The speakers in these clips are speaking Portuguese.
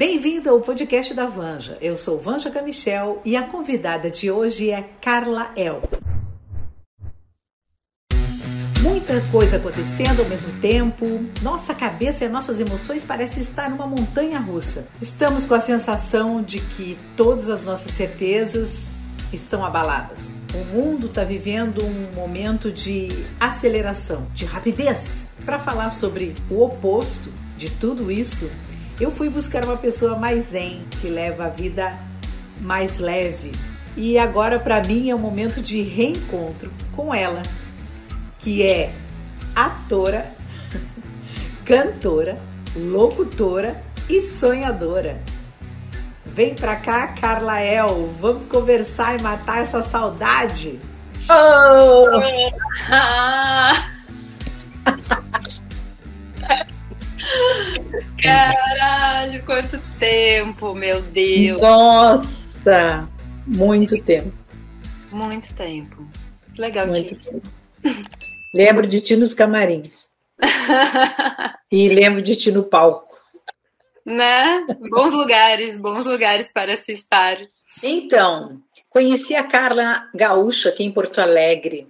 Bem-vindo ao podcast da Vanja. Eu sou Vanja Camichel e a convidada de hoje é Carla El. Muita coisa acontecendo ao mesmo tempo, nossa cabeça e nossas emoções parecem estar numa montanha russa. Estamos com a sensação de que todas as nossas certezas estão abaladas. O mundo está vivendo um momento de aceleração, de rapidez. Para falar sobre o oposto de tudo isso, eu fui buscar uma pessoa mais zen, que leva a vida mais leve. E agora, para mim, é um momento de reencontro com ela, que é atora, cantora, locutora e sonhadora. Vem pra cá, Carla El, vamos conversar e matar essa saudade. Oh! Caralho, quanto tempo, meu Deus. Nossa, muito tempo. Muito tempo. Legal, muito tempo. Lembro de ti nos camarins. e lembro de ti no palco. Né? Bons lugares, bons lugares para se estar. Então, conheci a Carla Gaúcha aqui em Porto Alegre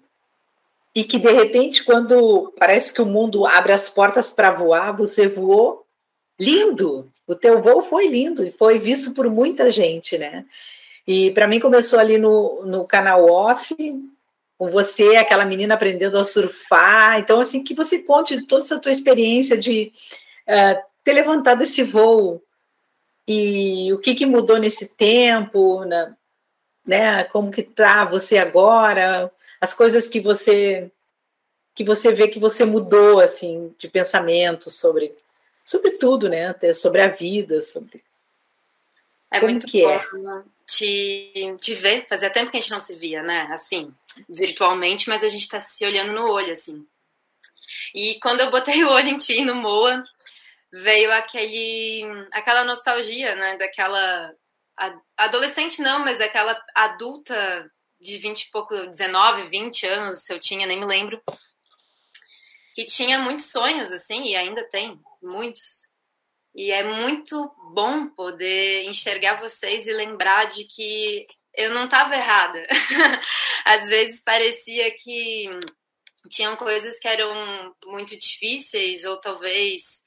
e que de repente, quando parece que o mundo abre as portas para voar, você voou lindo. O teu voo foi lindo e foi visto por muita gente, né? E para mim começou ali no, no canal off, com você, aquela menina aprendendo a surfar. Então, assim, que você conte toda essa tua experiência de uh, ter levantado esse voo e o que, que mudou nesse tempo, né? né? Como que tá você agora? As coisas que você que você vê que você mudou assim de pensamento sobre sobre tudo, né? Até sobre a vida, sobre é Como muito que bom é? te, te ver. Fazia tempo que a gente não se via, né? Assim, virtualmente, mas a gente tá se olhando no olho, assim. E quando eu botei o olho em ti no Moa, veio aquele, aquela nostalgia, né? Daquela adolescente não, mas daquela adulta de 20 e pouco, 19, 20 anos, se eu tinha, nem me lembro, que tinha muitos sonhos, assim, e ainda tem muitos. E é muito bom poder enxergar vocês e lembrar de que eu não estava errada. Às vezes parecia que tinham coisas que eram muito difíceis, ou talvez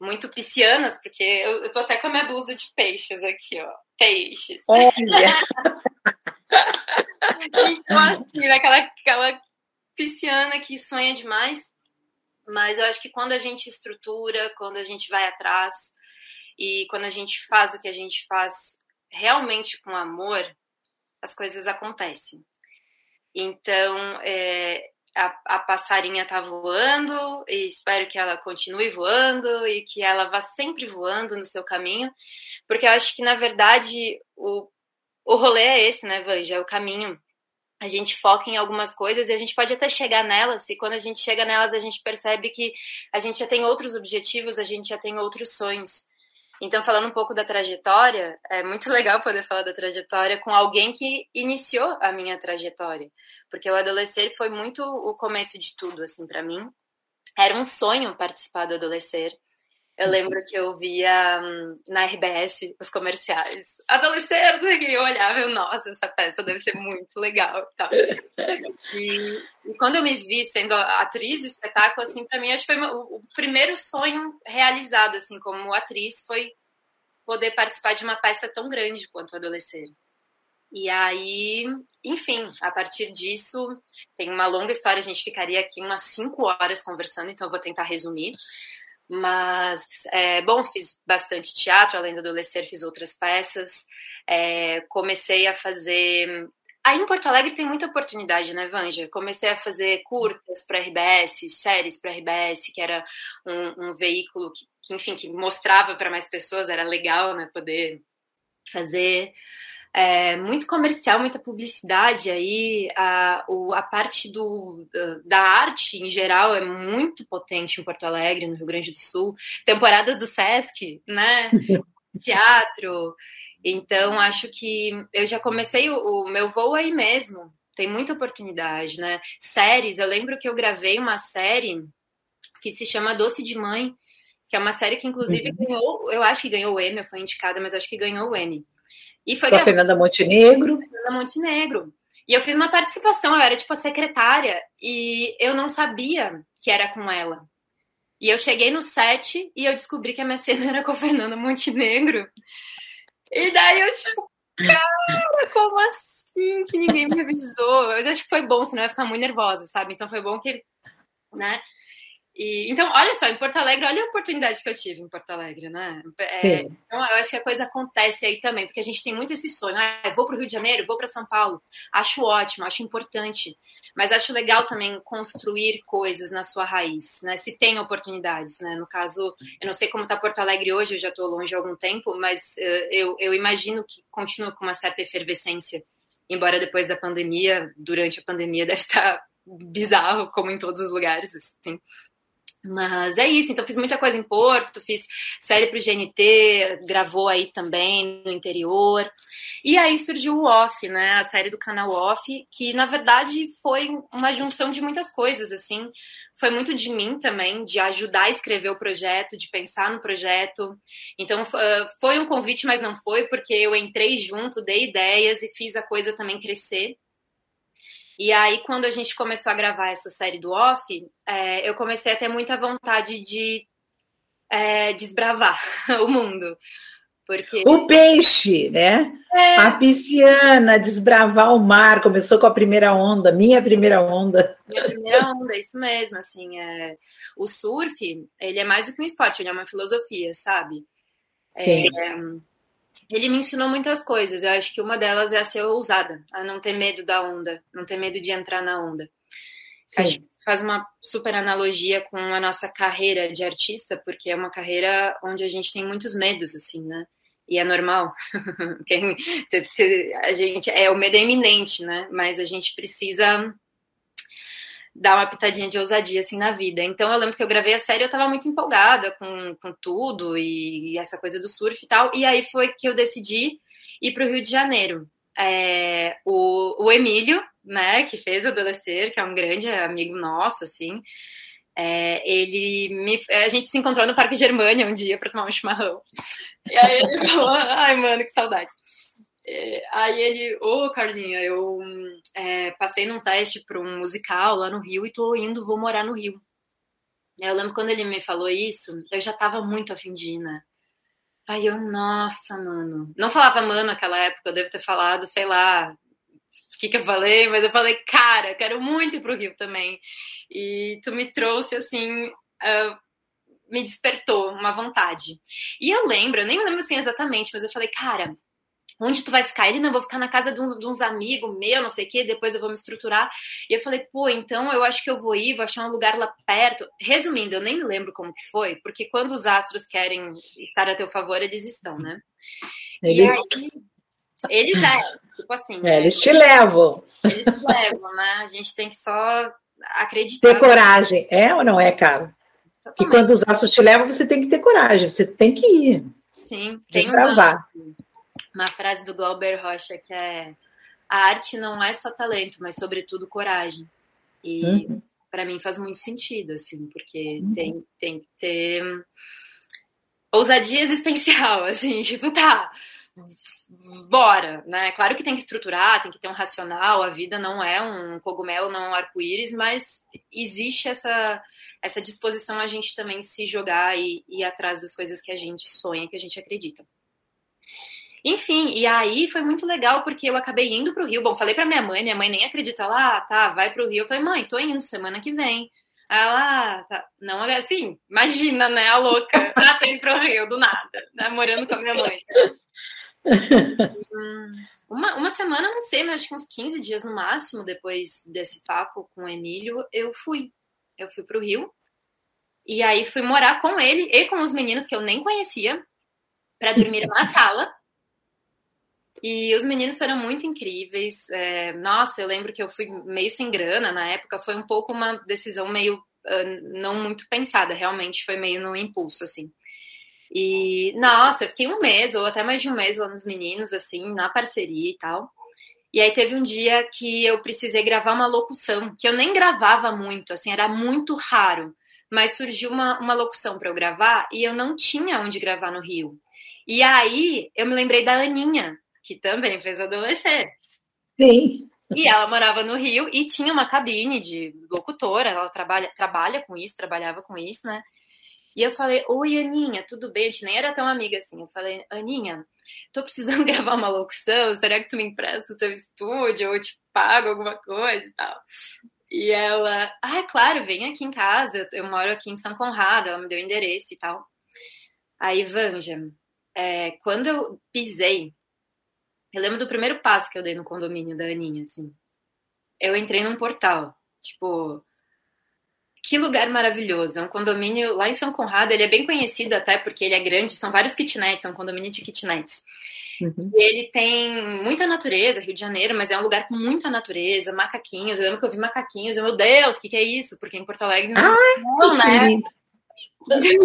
muito piscianas, porque eu, eu tô até com a minha blusa de peixes aqui, ó. Peixes. Olha! então, assim, aquela, aquela pisciana que sonha demais. Mas eu acho que quando a gente estrutura, quando a gente vai atrás e quando a gente faz o que a gente faz realmente com amor, as coisas acontecem. Então, é, a, a, passarinha tá voando e espero que ela continue voando e que ela vá sempre voando no seu caminho, porque eu acho que, na verdade, o o rolê é esse, né, Vanja? É o caminho. A gente foca em algumas coisas e a gente pode até chegar nelas, e quando a gente chega nelas, a gente percebe que a gente já tem outros objetivos, a gente já tem outros sonhos. Então, falando um pouco da trajetória, é muito legal poder falar da trajetória com alguém que iniciou a minha trajetória, porque o adolescer foi muito o começo de tudo, assim, para mim. Era um sonho participar do adolescer. Eu lembro que eu via hum, na RBS os comerciais. Adolescente, e eu olhava e nossa, essa peça deve ser muito legal. Tá. E, e, quando eu me vi sendo atriz do espetáculo, assim, para mim, acho que foi o, o primeiro sonho realizado, assim, como atriz, foi poder participar de uma peça tão grande quanto o Adolescente. E aí, enfim, a partir disso, tem uma longa história, a gente ficaria aqui umas cinco horas conversando, então eu vou tentar resumir. Mas, é, bom, fiz bastante teatro, além do adolescer, fiz outras peças. É, comecei a fazer. Aí em Porto Alegre tem muita oportunidade, né, Vanja? Comecei a fazer curtas para RBS, séries para RBS, que era um, um veículo que, que, enfim, que mostrava para mais pessoas, era legal, né, poder fazer é, muito comercial, muita publicidade aí, a, o, a parte do, da arte em geral é muito potente em Porto Alegre, no Rio Grande do Sul, temporadas do Sesc, né, teatro, então acho que eu já comecei o, o meu voo aí mesmo, tem muita oportunidade, né, séries, eu lembro que eu gravei uma série que se chama Doce de Mãe, que é uma série que inclusive uhum. ganhou, eu acho que ganhou o Emmy, foi indicada, mas acho que ganhou o Emmy. E foi Com a Fernanda Montenegro. Fernanda Montenegro. E eu fiz uma participação, eu era tipo a secretária, e eu não sabia que era com ela. E eu cheguei no set e eu descobri que a minha cena era com a Fernanda Montenegro. E daí eu, tipo, cara, como assim que ninguém me avisou? Eu acho que foi bom, senão eu ia ficar muito nervosa, sabe? Então foi bom que ele, né? E, então, olha só, em Porto Alegre, olha a oportunidade que eu tive em Porto Alegre, né? É, então, eu acho que a coisa acontece aí também, porque a gente tem muito esse sonho. Ah, vou para o Rio de Janeiro, vou para São Paulo. Acho ótimo, acho importante. Mas acho legal também construir coisas na sua raiz, né? Se tem oportunidades, né? No caso, eu não sei como está Porto Alegre hoje, eu já estou longe há algum tempo, mas uh, eu, eu imagino que continua com uma certa efervescência. Embora depois da pandemia, durante a pandemia, deve estar tá bizarro, como em todos os lugares, assim. Mas é isso, então fiz muita coisa em Porto, fiz série para o GNT, gravou aí também no interior. E aí surgiu o Off, né? A série do canal Off, que na verdade foi uma junção de muitas coisas, assim. Foi muito de mim também, de ajudar a escrever o projeto, de pensar no projeto. Então foi um convite, mas não foi, porque eu entrei junto, dei ideias e fiz a coisa também crescer. E aí, quando a gente começou a gravar essa série do Off, é, eu comecei a ter muita vontade de é, desbravar o mundo. Porque... O peixe, né? É. A pisciana, desbravar o mar, começou com a primeira onda, minha primeira onda. Minha primeira onda, isso mesmo, assim, é... o surf, ele é mais do que um esporte, ele é uma filosofia, sabe? Sim. É ele me ensinou muitas coisas. Eu acho que uma delas é a ser ousada, a não ter medo da onda, não ter medo de entrar na onda. Sim. Acho que faz uma super analogia com a nossa carreira de artista, porque é uma carreira onde a gente tem muitos medos, assim, né? E é normal. a gente é o medo é iminente, né? Mas a gente precisa dar uma pitadinha de ousadia assim na vida. Então eu lembro que eu gravei a série, eu tava muito empolgada com, com tudo e, e essa coisa do surf e tal. E aí foi que eu decidi ir para o Rio de Janeiro. É, o, o Emílio, né, que fez Adolescer, que é um grande amigo nosso, assim, é, ele me, a gente se encontrou no Parque Germânia um dia para tomar um chimarrão. E aí ele falou: ai, mano, que saudade. Aí ele, ô oh, Carlinha, eu é, passei num teste para um musical lá no Rio e tô indo, vou morar no Rio. Eu lembro quando ele me falou isso, eu já tava muito afim de ir, né? Aí eu, nossa, mano. Não falava mano naquela época, eu devo ter falado, sei lá, o que, que eu falei, mas eu falei, cara, quero muito ir pro Rio também. E tu me trouxe, assim, uh, me despertou uma vontade. E eu lembro, eu nem lembro assim exatamente, mas eu falei, cara, onde tu vai ficar? Ele, não, vou ficar na casa de uns, de uns amigos meu, não sei o quê, depois eu vou me estruturar. E eu falei, pô, então eu acho que eu vou ir, vou achar um lugar lá perto. Resumindo, eu nem me lembro como que foi, porque quando os astros querem estar a teu favor, eles estão, né? Eles... E aí, eles é, tipo assim. É, né? Eles te levam. Eles te levam, né? A gente tem que só acreditar. Ter coragem, é ou não é, cara? Que quando os astros te levam, você tem que ter coragem, você tem que ir. Sim, tem desbravar. Uma uma frase do Glauber Rocha que é a arte não é só talento, mas sobretudo coragem. E uhum. para mim faz muito sentido, assim, porque uhum. tem, tem que ter ousadia existencial, assim, tipo, tá, bora, né? Claro que tem que estruturar, tem que ter um racional, a vida não é um cogumelo, não é um arco-íris, mas existe essa essa disposição a gente também se jogar e ir atrás das coisas que a gente sonha, que a gente acredita. Enfim, e aí foi muito legal porque eu acabei indo pro Rio. Bom, falei pra minha mãe, minha mãe nem acredita. Ela, ah, tá, vai pro Rio. Eu falei, mãe, tô indo semana que vem. Ela, ah, tá. Não, assim, imagina, né, a louca. Ah, tô indo pro Rio, do nada, né, morando com a minha mãe. uma, uma semana, não sei, mas acho que uns 15 dias no máximo, depois desse papo com o Emílio, eu fui. Eu fui pro Rio. E aí fui morar com ele e com os meninos que eu nem conhecia, para dormir na sala. E os meninos foram muito incríveis. É, nossa, eu lembro que eu fui meio sem grana na época. Foi um pouco uma decisão meio uh, não muito pensada, realmente foi meio no impulso, assim. E, nossa, eu fiquei um mês, ou até mais de um mês lá nos meninos, assim, na parceria e tal. E aí teve um dia que eu precisei gravar uma locução, que eu nem gravava muito, assim, era muito raro mas surgiu uma, uma locução para eu gravar e eu não tinha onde gravar no Rio. E aí eu me lembrei da Aninha, que também fez adolescer. Sim. E ela morava no Rio e tinha uma cabine de locutora, ela trabalha, trabalha com isso, trabalhava com isso, né? E eu falei, oi, Aninha, tudo bem? A gente nem era tão amiga assim. Eu falei, Aninha, tô precisando gravar uma locução, será que tu me empresta o teu estúdio ou eu te pago alguma coisa e tal? E ela, ah, é claro, vem aqui em casa, eu moro aqui em São Conrado, ela me deu o endereço e tal. Aí, Vanja, é, quando eu pisei eu lembro do primeiro passo que eu dei no condomínio da Aninha, assim. Eu entrei num portal, tipo, que lugar maravilhoso. É um condomínio lá em São Conrado, ele é bem conhecido até porque ele é grande, são vários kitnets, é um condomínio de kitnets. Uhum. ele tem muita natureza, Rio de Janeiro, mas é um lugar com muita natureza, macaquinhos. Eu lembro que eu vi macaquinhos, eu, meu Deus, o que, que, é isso? Porque em Porto Alegre não, Ai, não né?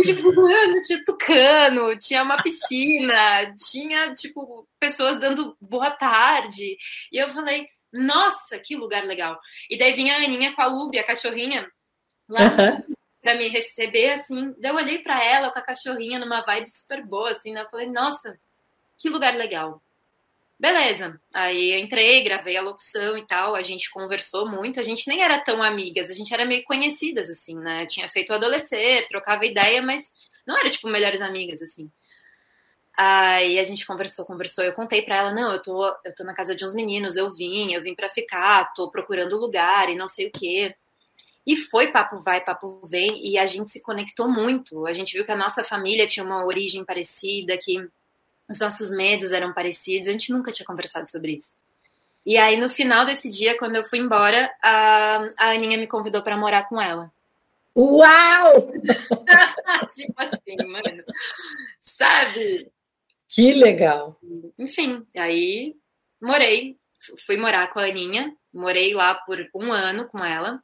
Tipo, mano, tinha tucano, tinha uma piscina, tinha, tipo, pessoas dando boa tarde. E eu falei, nossa, que lugar legal. E daí vinha a Aninha com a Lubi, a cachorrinha, lá uhum. pra me receber, assim. Daí eu olhei pra ela com a cachorrinha numa vibe super boa, assim, né? Eu falei, nossa, que lugar legal. Beleza. Aí eu entrei, gravei a locução e tal, a gente conversou muito, a gente nem era tão amigas, a gente era meio conhecidas, assim, né? Tinha feito adolescer, trocava ideia, mas não era, tipo, melhores amigas, assim. Aí a gente conversou, conversou, eu contei pra ela, não, eu tô, eu tô na casa de uns meninos, eu vim, eu vim pra ficar, tô procurando lugar e não sei o quê. E foi papo vai, papo vem, e a gente se conectou muito. A gente viu que a nossa família tinha uma origem parecida, que os nossos medos eram parecidos, a gente nunca tinha conversado sobre isso. E aí, no final desse dia, quando eu fui embora, a, a Aninha me convidou para morar com ela. Uau! tipo assim, mano. Sabe? Que legal. Enfim, aí morei, fui morar com a Aninha, morei lá por um ano com ela.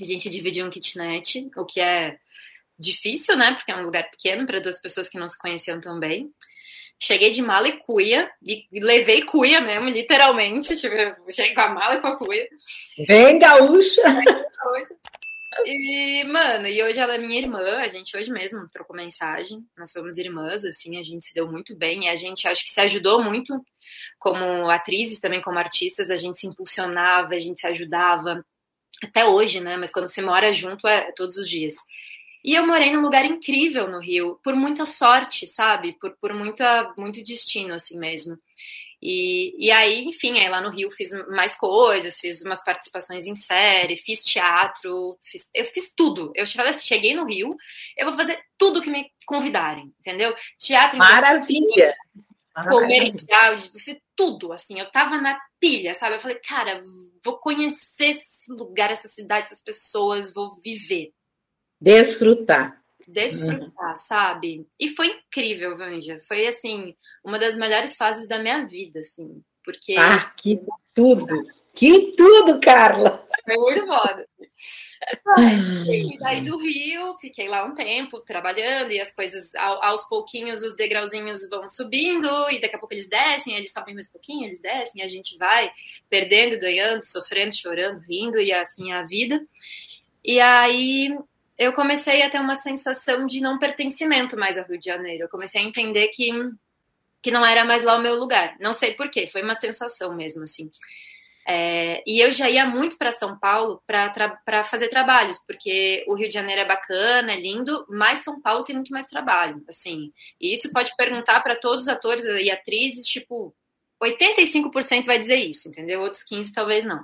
A gente dividiu um kitnet, o que é difícil, né? Porque é um lugar pequeno para duas pessoas que não se conheciam tão bem. Cheguei de mala e cuia, e levei cuia mesmo, literalmente. Tipo, cheguei com a mala e com a cuia. Vem, gaúcha! E, mano, e hoje ela é minha irmã, a gente hoje mesmo trocou mensagem, nós somos irmãs, assim, a gente se deu muito bem e a gente acho que se ajudou muito como atrizes, também como artistas, a gente se impulsionava, a gente se ajudava, até hoje, né, mas quando se mora junto é todos os dias. E eu morei num lugar incrível no Rio, por muita sorte, sabe? Por, por muita, muito destino, assim mesmo. E, e aí, enfim, aí lá no Rio fiz mais coisas, fiz umas participações em série, fiz teatro, fiz, eu fiz tudo. Eu cheguei no Rio, eu vou fazer tudo que me convidarem, entendeu? Teatro. Maravilha! Comercial, fiz tudo, assim. Eu tava na pilha, sabe? Eu falei, cara, vou conhecer esse lugar, essa cidade, essas pessoas, vou viver. Desfrutar. Desfrutar, uhum. sabe? E foi incrível, Vanja. Foi, assim, uma das melhores fases da minha vida, assim. Porque. Ah, que tudo! Que tudo, Carla! Foi muito foda. E daí do Rio, fiquei lá um tempo trabalhando e as coisas aos pouquinhos os degrauzinhos vão subindo e daqui a pouco eles descem, eles sobem mais um pouquinho, eles descem, a gente vai perdendo, ganhando, sofrendo, chorando, rindo e assim é a vida. E aí eu comecei a ter uma sensação de não pertencimento mais ao Rio de Janeiro. Eu comecei a entender que, que não era mais lá o meu lugar. Não sei porquê, foi uma sensação mesmo, assim. É, e eu já ia muito para São Paulo para fazer trabalhos, porque o Rio de Janeiro é bacana, é lindo, mas São Paulo tem muito mais trabalho, assim. E isso pode perguntar para todos os atores e atrizes, tipo, 85% vai dizer isso, entendeu? Outros 15 talvez não.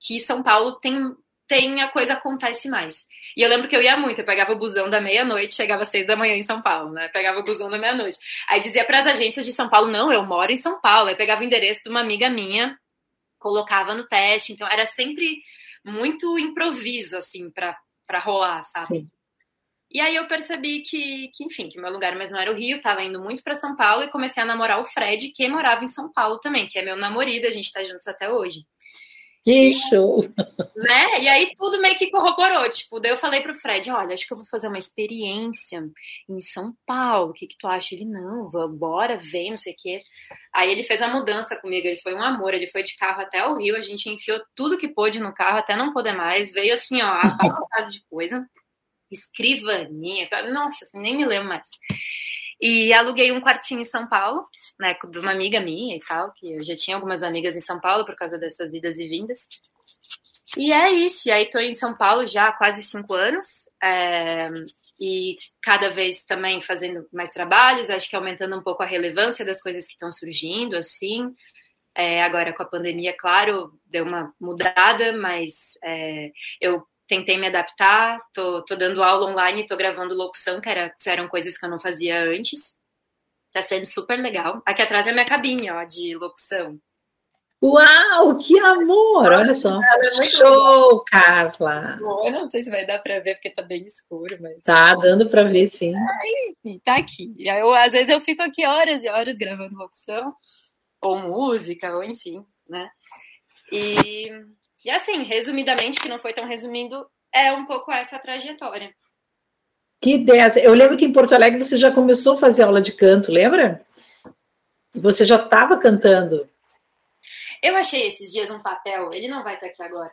Que São Paulo tem tem a coisa acontece mais. E eu lembro que eu ia muito, eu pegava o busão da meia-noite, chegava às seis da manhã em São Paulo, né? Pegava o busão da meia-noite. Aí dizia para as agências de São Paulo, não, eu moro em São Paulo. Aí pegava o endereço de uma amiga minha, colocava no teste. Então era sempre muito improviso, assim, para rolar, sabe? Sim. E aí eu percebi que, que, enfim, que meu lugar mesmo era o Rio, tava indo muito para São Paulo e comecei a namorar o Fred, que morava em São Paulo também, que é meu namorado, a gente tá juntos até hoje. Que show! Né? E aí tudo meio que corroborou. Tipo, daí eu falei pro Fred: olha, acho que eu vou fazer uma experiência em São Paulo. O que, que tu acha? Ele, não, bora, vem, não sei o quê. Aí ele fez a mudança comigo, ele foi um amor, ele foi de carro até o Rio, a gente enfiou tudo que pôde no carro até não poder mais, veio assim, ó, abarrotado de coisa. escrivaninha, nossa, assim, nem me lembro mais. E aluguei um quartinho em São Paulo, né, de uma amiga minha e tal, que eu já tinha algumas amigas em São Paulo por causa dessas idas e vindas. E é isso, e aí tô em São Paulo já há quase cinco anos, é, e cada vez também fazendo mais trabalhos, acho que aumentando um pouco a relevância das coisas que estão surgindo, assim. É, agora com a pandemia, claro, deu uma mudada, mas é, eu tentei me adaptar, tô, tô dando aula online, tô gravando locução, que, era, que eram coisas que eu não fazia antes. Tá sendo super legal. Aqui atrás é minha cabine, ó, de locução. Uau, que amor! Olha só. É Show, Carla! Bom, eu não sei se vai dar para ver porque tá bem escuro, mas. Tá dando para ver, sim. É, enfim, tá aqui. E eu, às vezes eu fico aqui horas e horas gravando locução, ou música, ou enfim, né? E, e assim, resumidamente, que não foi tão resumindo, é um pouco essa trajetória. Que ideia! Eu lembro que em Porto Alegre você já começou a fazer aula de canto, lembra? E você já estava cantando. Eu achei esses dias um papel, ele não vai estar aqui agora,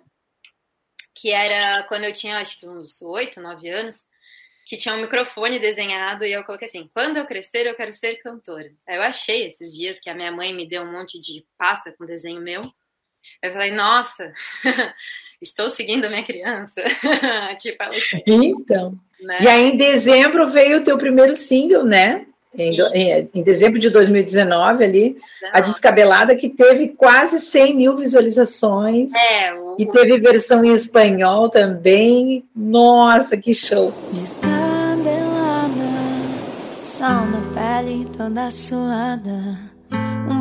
que era quando eu tinha acho que uns 8, 9 anos, que tinha um microfone desenhado e eu coloquei assim: quando eu crescer, eu quero ser cantora. Aí eu achei esses dias que a minha mãe me deu um monte de pasta com desenho meu. Eu falei, nossa, estou seguindo a minha criança. tipo, ela... Então. Né? E aí, em dezembro, veio o teu primeiro single, né? Em, em, em, dezembro de 2019, ali, a Descabelada, que teve quase 100 mil visualizações. É, o... E teve versão em espanhol também. Nossa, que show! Descabelada, sol na pele toda suada,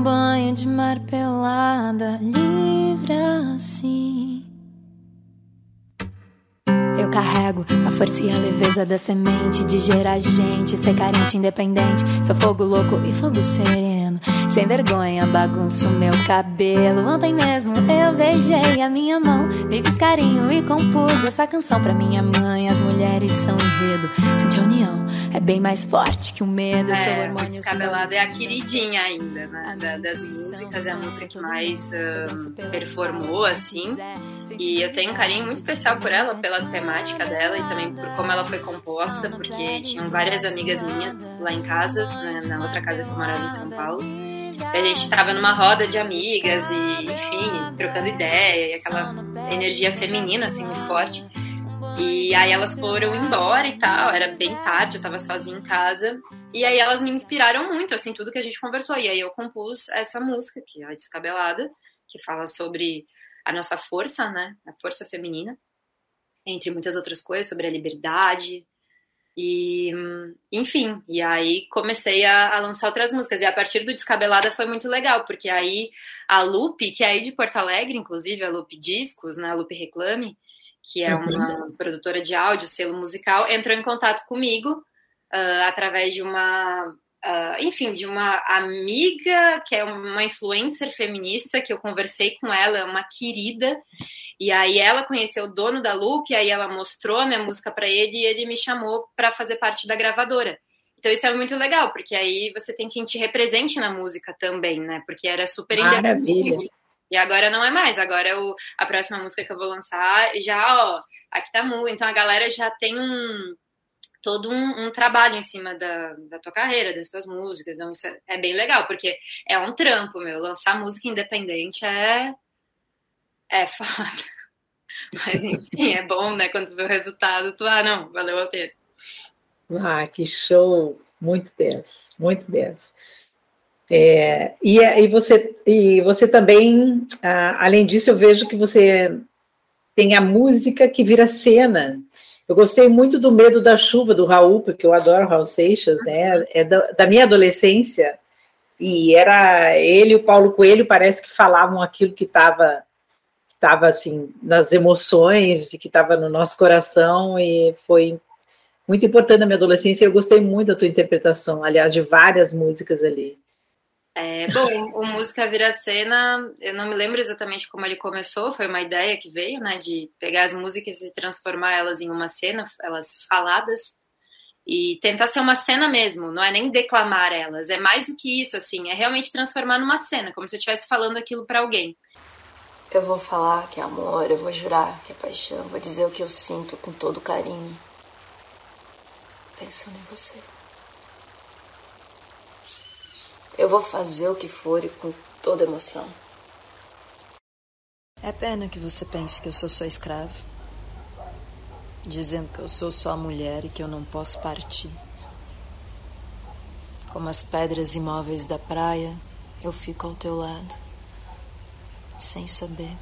um banho de mar pelada, livre assim. Eu carrego a força e a leveza da semente de gerar gente, ser carente, independente. Sou fogo louco e fogo sereno. Sem vergonha, bagunço meu cabelo. Ontem mesmo eu beijei a minha mão, me fiz carinho e compus essa canção pra minha mãe. As mulheres são enredo, sente a união, é bem mais forte que o medo. É, seu hormônio Descabelada é a queridinha ainda, né? Da, das músicas, é a música que mais uh, performou, assim. E eu tenho um carinho muito especial por ela, pela temática dela e também por como ela foi composta, porque tinham várias amigas minhas lá em casa, né, na outra casa que eu morava em São Paulo a gente estava numa roda de amigas e, enfim, trocando ideia e aquela energia feminina, assim, muito forte. E aí elas foram embora e tal, era bem tarde, eu tava sozinha em casa. E aí elas me inspiraram muito, assim, tudo que a gente conversou. E aí eu compus essa música, que é a Descabelada, que fala sobre a nossa força, né? A força feminina, entre muitas outras coisas, sobre a liberdade, e, enfim, e aí comecei a, a, lançar outras músicas. E a partir do Descabelada foi muito legal, porque aí a Lupe, que é aí de Porto Alegre, inclusive, a Lupe Discos, né, a Lupe Reclame, que é uma uhum. produtora de áudio, selo musical, entrou em contato comigo uh, através de uma. Uh, enfim, de uma amiga que é uma influencer feminista que eu conversei com ela, é uma querida, e aí ela conheceu o dono da Loop, aí ela mostrou a minha música para ele e ele me chamou para fazer parte da gravadora. Então isso é muito legal, porque aí você tem quem te represente na música também, né? Porque era super independente. E agora não é mais, agora eu, a próxima música que eu vou lançar já, ó, aqui tá muito. Então a galera já tem um todo um, um, trabalho em cima da, da tua carreira, das tuas músicas. Então isso é, é bem legal, porque é um trampo, meu. Lançar música independente é é foda. Mas enfim, é bom, né? Quando tu vê o resultado, tu, ah, não, valeu a pena. Ah, que show! Muito 10, muito 10. É, e, e, você, e você também, ah, além disso, eu vejo que você tem a música que vira cena. Eu gostei muito do Medo da Chuva, do Raul, porque eu adoro Raul Seixas, né? É da, da minha adolescência. E era ele e o Paulo Coelho, parece que falavam aquilo que estava estava assim nas emoções e que estava no nosso coração e foi muito importante na minha adolescência. Eu gostei muito da tua interpretação, aliás, de várias músicas ali. É, bom, o Música Vira Cena, eu não me lembro exatamente como ele começou, foi uma ideia que veio, né, de pegar as músicas e transformar elas em uma cena, elas faladas, e tentar ser uma cena mesmo, não é nem declamar elas, é mais do que isso, assim, é realmente transformar numa cena, como se eu estivesse falando aquilo para alguém. Eu vou falar que é amor, eu vou jurar que é paixão, vou dizer o que eu sinto com todo carinho. pensando em você. Eu vou fazer o que for e com toda emoção. É pena que você pense que eu sou sua escrava, dizendo que eu sou sua mulher e que eu não posso partir. Como as pedras imóveis da praia, eu fico ao teu lado, sem saber.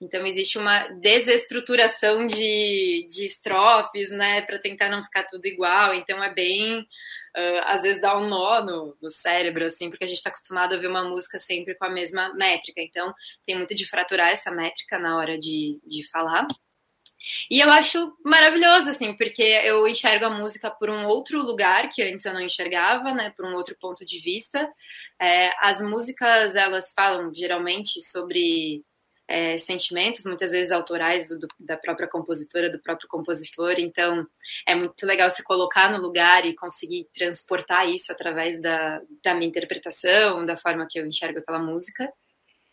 Então existe uma desestruturação de, de estrofes, né, para tentar não ficar tudo igual. Então é bem, uh, às vezes dá um nó no, no cérebro, assim, porque a gente está acostumado a ouvir uma música sempre com a mesma métrica. Então tem muito de fraturar essa métrica na hora de, de falar. E eu acho maravilhoso, assim, porque eu enxergo a música por um outro lugar que antes eu não enxergava, né, por um outro ponto de vista. É, as músicas, elas falam geralmente sobre é, sentimentos, muitas vezes autorais do, do, da própria compositora, do próprio compositor. Então, é muito legal se colocar no lugar e conseguir transportar isso através da, da minha interpretação, da forma que eu enxergo aquela música.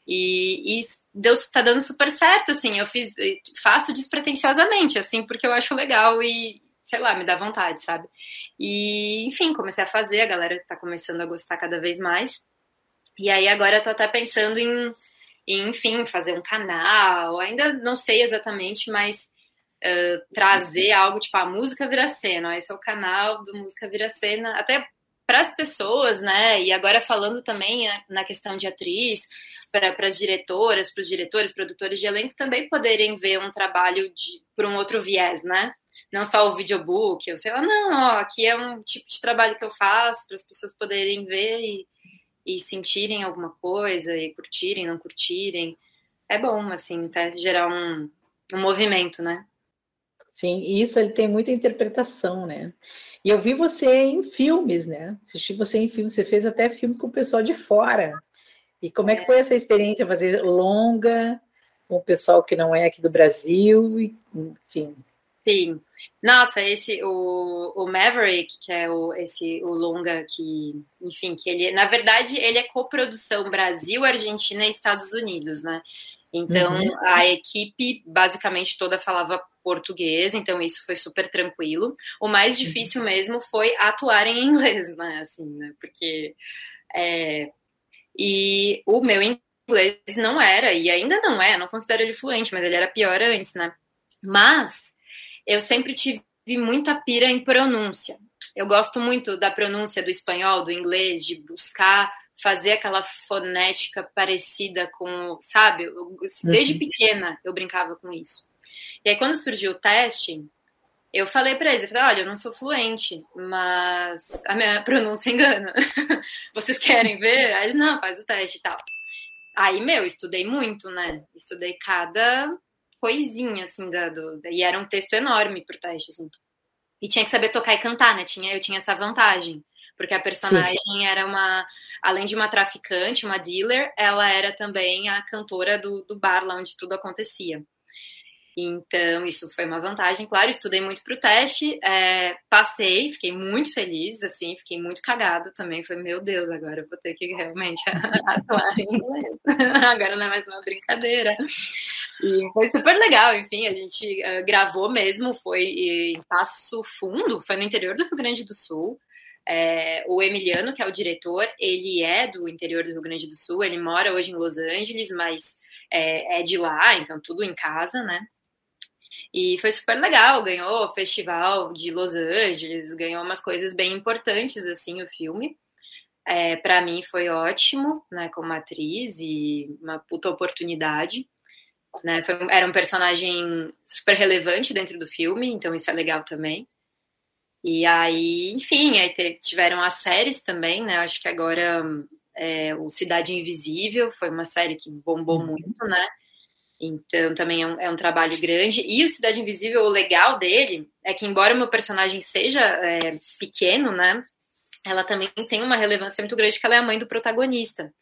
E, e Deus tá dando super certo, assim, eu fiz, faço despretensiosamente, assim, porque eu acho legal e, sei lá, me dá vontade, sabe? E, enfim, comecei a fazer, a galera tá começando a gostar cada vez mais. E aí agora eu tô até pensando em e, enfim, fazer um canal, ainda não sei exatamente, mas uh, trazer algo tipo a música vira cena, esse é o canal do música vira cena, até para as pessoas, né? E agora falando também né, na questão de atriz, para as diretoras, para os diretores, produtores de elenco também poderem ver um trabalho de, por um outro viés, né? Não só o videobook, eu sei lá, não, ó, aqui é um tipo de trabalho que eu faço para as pessoas poderem ver e e sentirem alguma coisa e curtirem, não curtirem. É bom, assim, até gerar um, um movimento, né? Sim, e isso ele tem muita interpretação, né? E eu vi você em filmes, né? Assisti você em filmes, você fez até filme com o pessoal de fora. E como é, é que foi essa experiência, fazer longa com o pessoal que não é aqui do Brasil, enfim? Sim. Nossa, esse o, o Maverick, que é o esse o longa que, enfim, que ele, na verdade, ele é coprodução Brasil, Argentina e Estados Unidos, né? Então, uhum. a equipe basicamente toda falava português, então isso foi super tranquilo. O mais uhum. difícil uhum. mesmo foi atuar em inglês, né? Assim, né? Porque é, e o meu inglês não era e ainda não é, não considero ele fluente, mas ele era pior antes, né? Mas eu sempre tive muita pira em pronúncia. Eu gosto muito da pronúncia do espanhol, do inglês, de buscar fazer aquela fonética parecida com, sabe? Desde uhum. pequena eu brincava com isso. E aí quando surgiu o teste, eu falei para eles, eu falei, olha, eu não sou fluente, mas a minha pronúncia engana. Vocês querem ver? Aí eles, não, faz o teste e tal. Aí, meu, estudei muito, né? Estudei cada coisinha, assim, da, do, e era um texto enorme pro teste, assim. E tinha que saber tocar e cantar, né? Tinha, eu tinha essa vantagem. Porque a personagem Sim. era uma. Além de uma traficante, uma dealer, ela era também a cantora do, do bar lá onde tudo acontecia. Então, isso foi uma vantagem, claro. Estudei muito para o teste, é, passei, fiquei muito feliz, assim, fiquei muito cagada também. Foi, meu Deus, agora eu vou ter que realmente atuar em inglês. agora não é mais uma brincadeira. E foi super legal, enfim, a gente uh, gravou mesmo, foi em Passo Fundo, foi no interior do Rio Grande do Sul. É, o Emiliano, que é o diretor, ele é do interior do Rio Grande do Sul, ele mora hoje em Los Angeles, mas é, é de lá, então tudo em casa, né? E foi super legal, ganhou o festival de Los Angeles, ganhou umas coisas bem importantes, assim, o filme. É, para mim foi ótimo, né, como atriz e uma puta oportunidade. Né, foi, era um personagem super relevante dentro do filme, então isso é legal também. E aí, enfim, aí tiveram as séries também, né? Acho que agora é, o Cidade Invisível foi uma série que bombou uhum. muito, né? Então também é um, é um, trabalho grande. E o Cidade Invisível, o legal dele é que, embora o meu personagem seja é, pequeno, né? Ela também tem uma relevância muito grande, porque ela é a mãe do protagonista.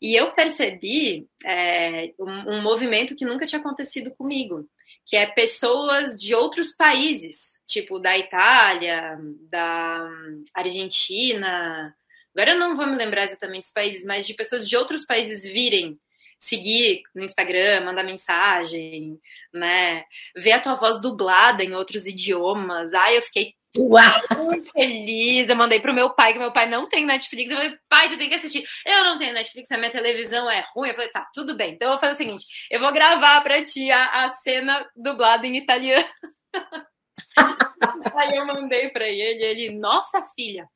E eu percebi é, um, um movimento que nunca tinha acontecido comigo, que é pessoas de outros países, tipo da Itália, da Argentina. Agora eu não vou me lembrar exatamente os países, mas de pessoas de outros países virem seguir no Instagram, mandar mensagem, né? Ver a tua voz dublada em outros idiomas. Ai, eu fiquei Uau! Muito feliz. Eu mandei pro meu pai, que meu pai não tem Netflix. Eu falei, pai, tu tem que assistir. Eu não tenho Netflix, a minha televisão é ruim. Eu falei, tá, tudo bem. Então eu vou fazer o seguinte: eu vou gravar pra ti a, a cena dublada em italiano. Aí eu mandei pra ele, ele, nossa filha,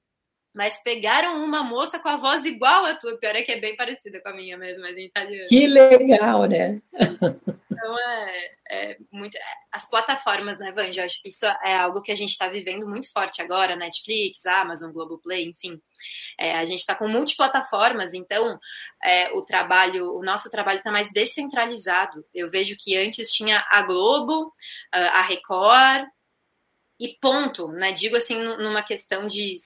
mas pegaram uma moça com a voz igual a tua. Pior é que é bem parecida com a minha mesmo, mas em italiano. Que legal, né? Então é, é muito. É, as plataformas, né, Vanja? Acho que isso é algo que a gente está vivendo muito forte agora, Netflix, Amazon, Globoplay, enfim. É, a gente está com multiplataformas, então é, o trabalho, o nosso trabalho está mais descentralizado. Eu vejo que antes tinha a Globo, a Record e ponto, né? Digo assim numa questão de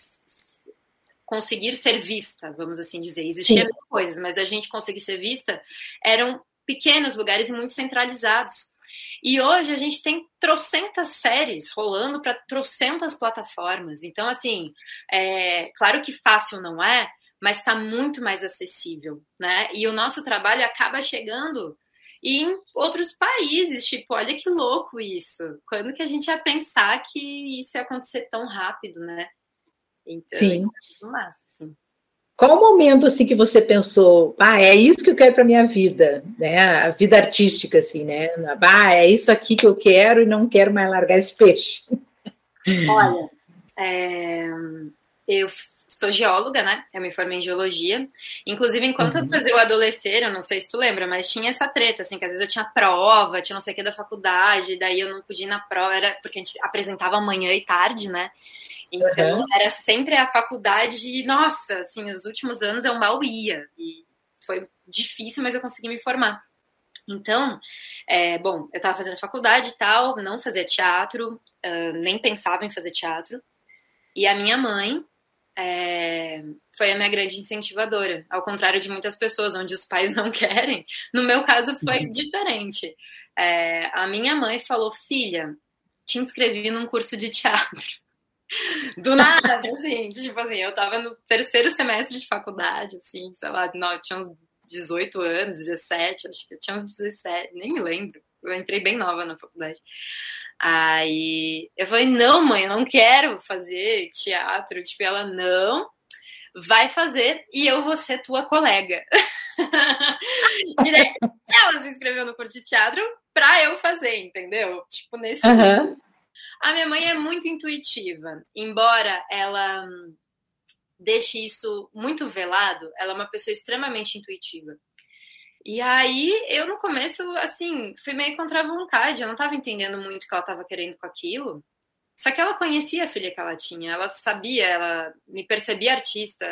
conseguir ser vista, vamos assim dizer. Existiam coisas, mas a gente conseguir ser vista eram pequenos lugares e muito centralizados. E hoje a gente tem trocentas séries rolando para trocentas plataformas. Então, assim, é claro que fácil não é, mas está muito mais acessível, né? E o nosso trabalho acaba chegando em outros países. Tipo, olha que louco isso. Quando que a gente ia pensar que isso ia acontecer tão rápido, né? Então, Sim. É massa, assim. Qual o momento assim que você pensou, ah, é isso que eu quero para minha vida, né? A vida artística, assim, né? Ah, é isso aqui que eu quero e não quero mais largar esse peixe. Olha, é, eu sou geóloga, né? Eu me formei em geologia. Inclusive, enquanto uhum. eu fazia o adolescer, eu não sei se tu lembra, mas tinha essa treta, assim, que às vezes eu tinha prova, tinha não sei o que da faculdade, daí eu não podia ir na prova, era porque a gente apresentava manhã e tarde, né? Então, uhum. era sempre a faculdade, nossa, assim, os últimos anos eu mal ia. E foi difícil, mas eu consegui me formar. Então, é, bom, eu estava fazendo faculdade e tal, não fazia teatro, uh, nem pensava em fazer teatro. E a minha mãe é, foi a minha grande incentivadora, ao contrário de muitas pessoas, onde os pais não querem. No meu caso, foi uhum. diferente. É, a minha mãe falou: Filha, te inscrevi num curso de teatro. Do nada, assim, tipo assim, eu tava no terceiro semestre de faculdade, assim, sei lá, não, tinha uns 18 anos, 17, acho que eu tinha uns 17, nem me lembro. Eu entrei bem nova na faculdade. Aí eu falei, não, mãe, eu não quero fazer teatro. Tipo, ela, não, vai fazer e eu vou ser tua colega. e daí, ela se inscreveu no curso de teatro pra eu fazer, entendeu? Tipo, nesse. Uhum. A minha mãe é muito intuitiva, embora ela deixe isso muito velado, ela é uma pessoa extremamente intuitiva. E aí, eu no começo, assim, fui meio contra a vontade, eu não estava entendendo muito o que ela estava querendo com aquilo. Só que ela conhecia a filha que ela tinha, ela sabia, ela me percebia artista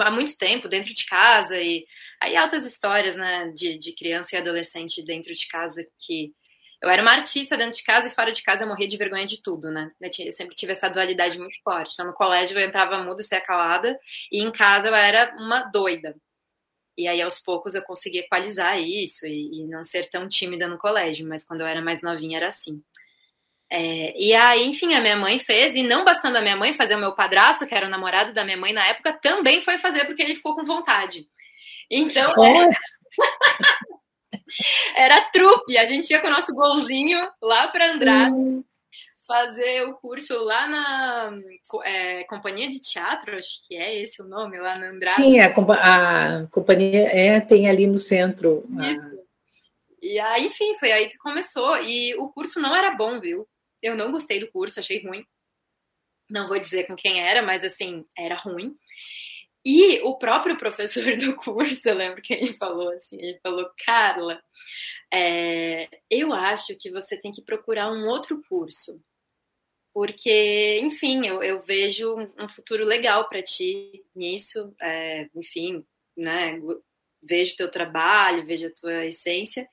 há muito tempo dentro de casa e aí altas histórias, né, de, de criança e adolescente dentro de casa que eu era uma artista dentro de casa e fora de casa eu morria de vergonha de tudo, né? Eu sempre tive essa dualidade muito forte. Então, no colégio eu entrava muda e saia calada, e em casa eu era uma doida. E aí, aos poucos, eu consegui equalizar isso e, e não ser tão tímida no colégio, mas quando eu era mais novinha era assim. É, e aí, enfim, a minha mãe fez, e não bastando a minha mãe fazer, o meu padrasto, que era o namorado da minha mãe na época, também foi fazer porque ele ficou com vontade. Então. É... Era trupe, a gente ia com o nosso golzinho lá para Andrade uhum. fazer o curso lá na é, Companhia de Teatro, acho que é esse o nome, lá na Andrade. Sim, a, a companhia é, tem ali no centro. Isso. E aí, enfim, foi aí que começou. E o curso não era bom, viu? Eu não gostei do curso, achei ruim. Não vou dizer com quem era, mas assim, era ruim. E o próprio professor do curso, eu lembro que ele falou assim, ele falou, Carla, é, eu acho que você tem que procurar um outro curso, porque, enfim, eu, eu vejo um futuro legal para ti nisso, é, enfim, né, vejo teu trabalho, vejo a tua essência,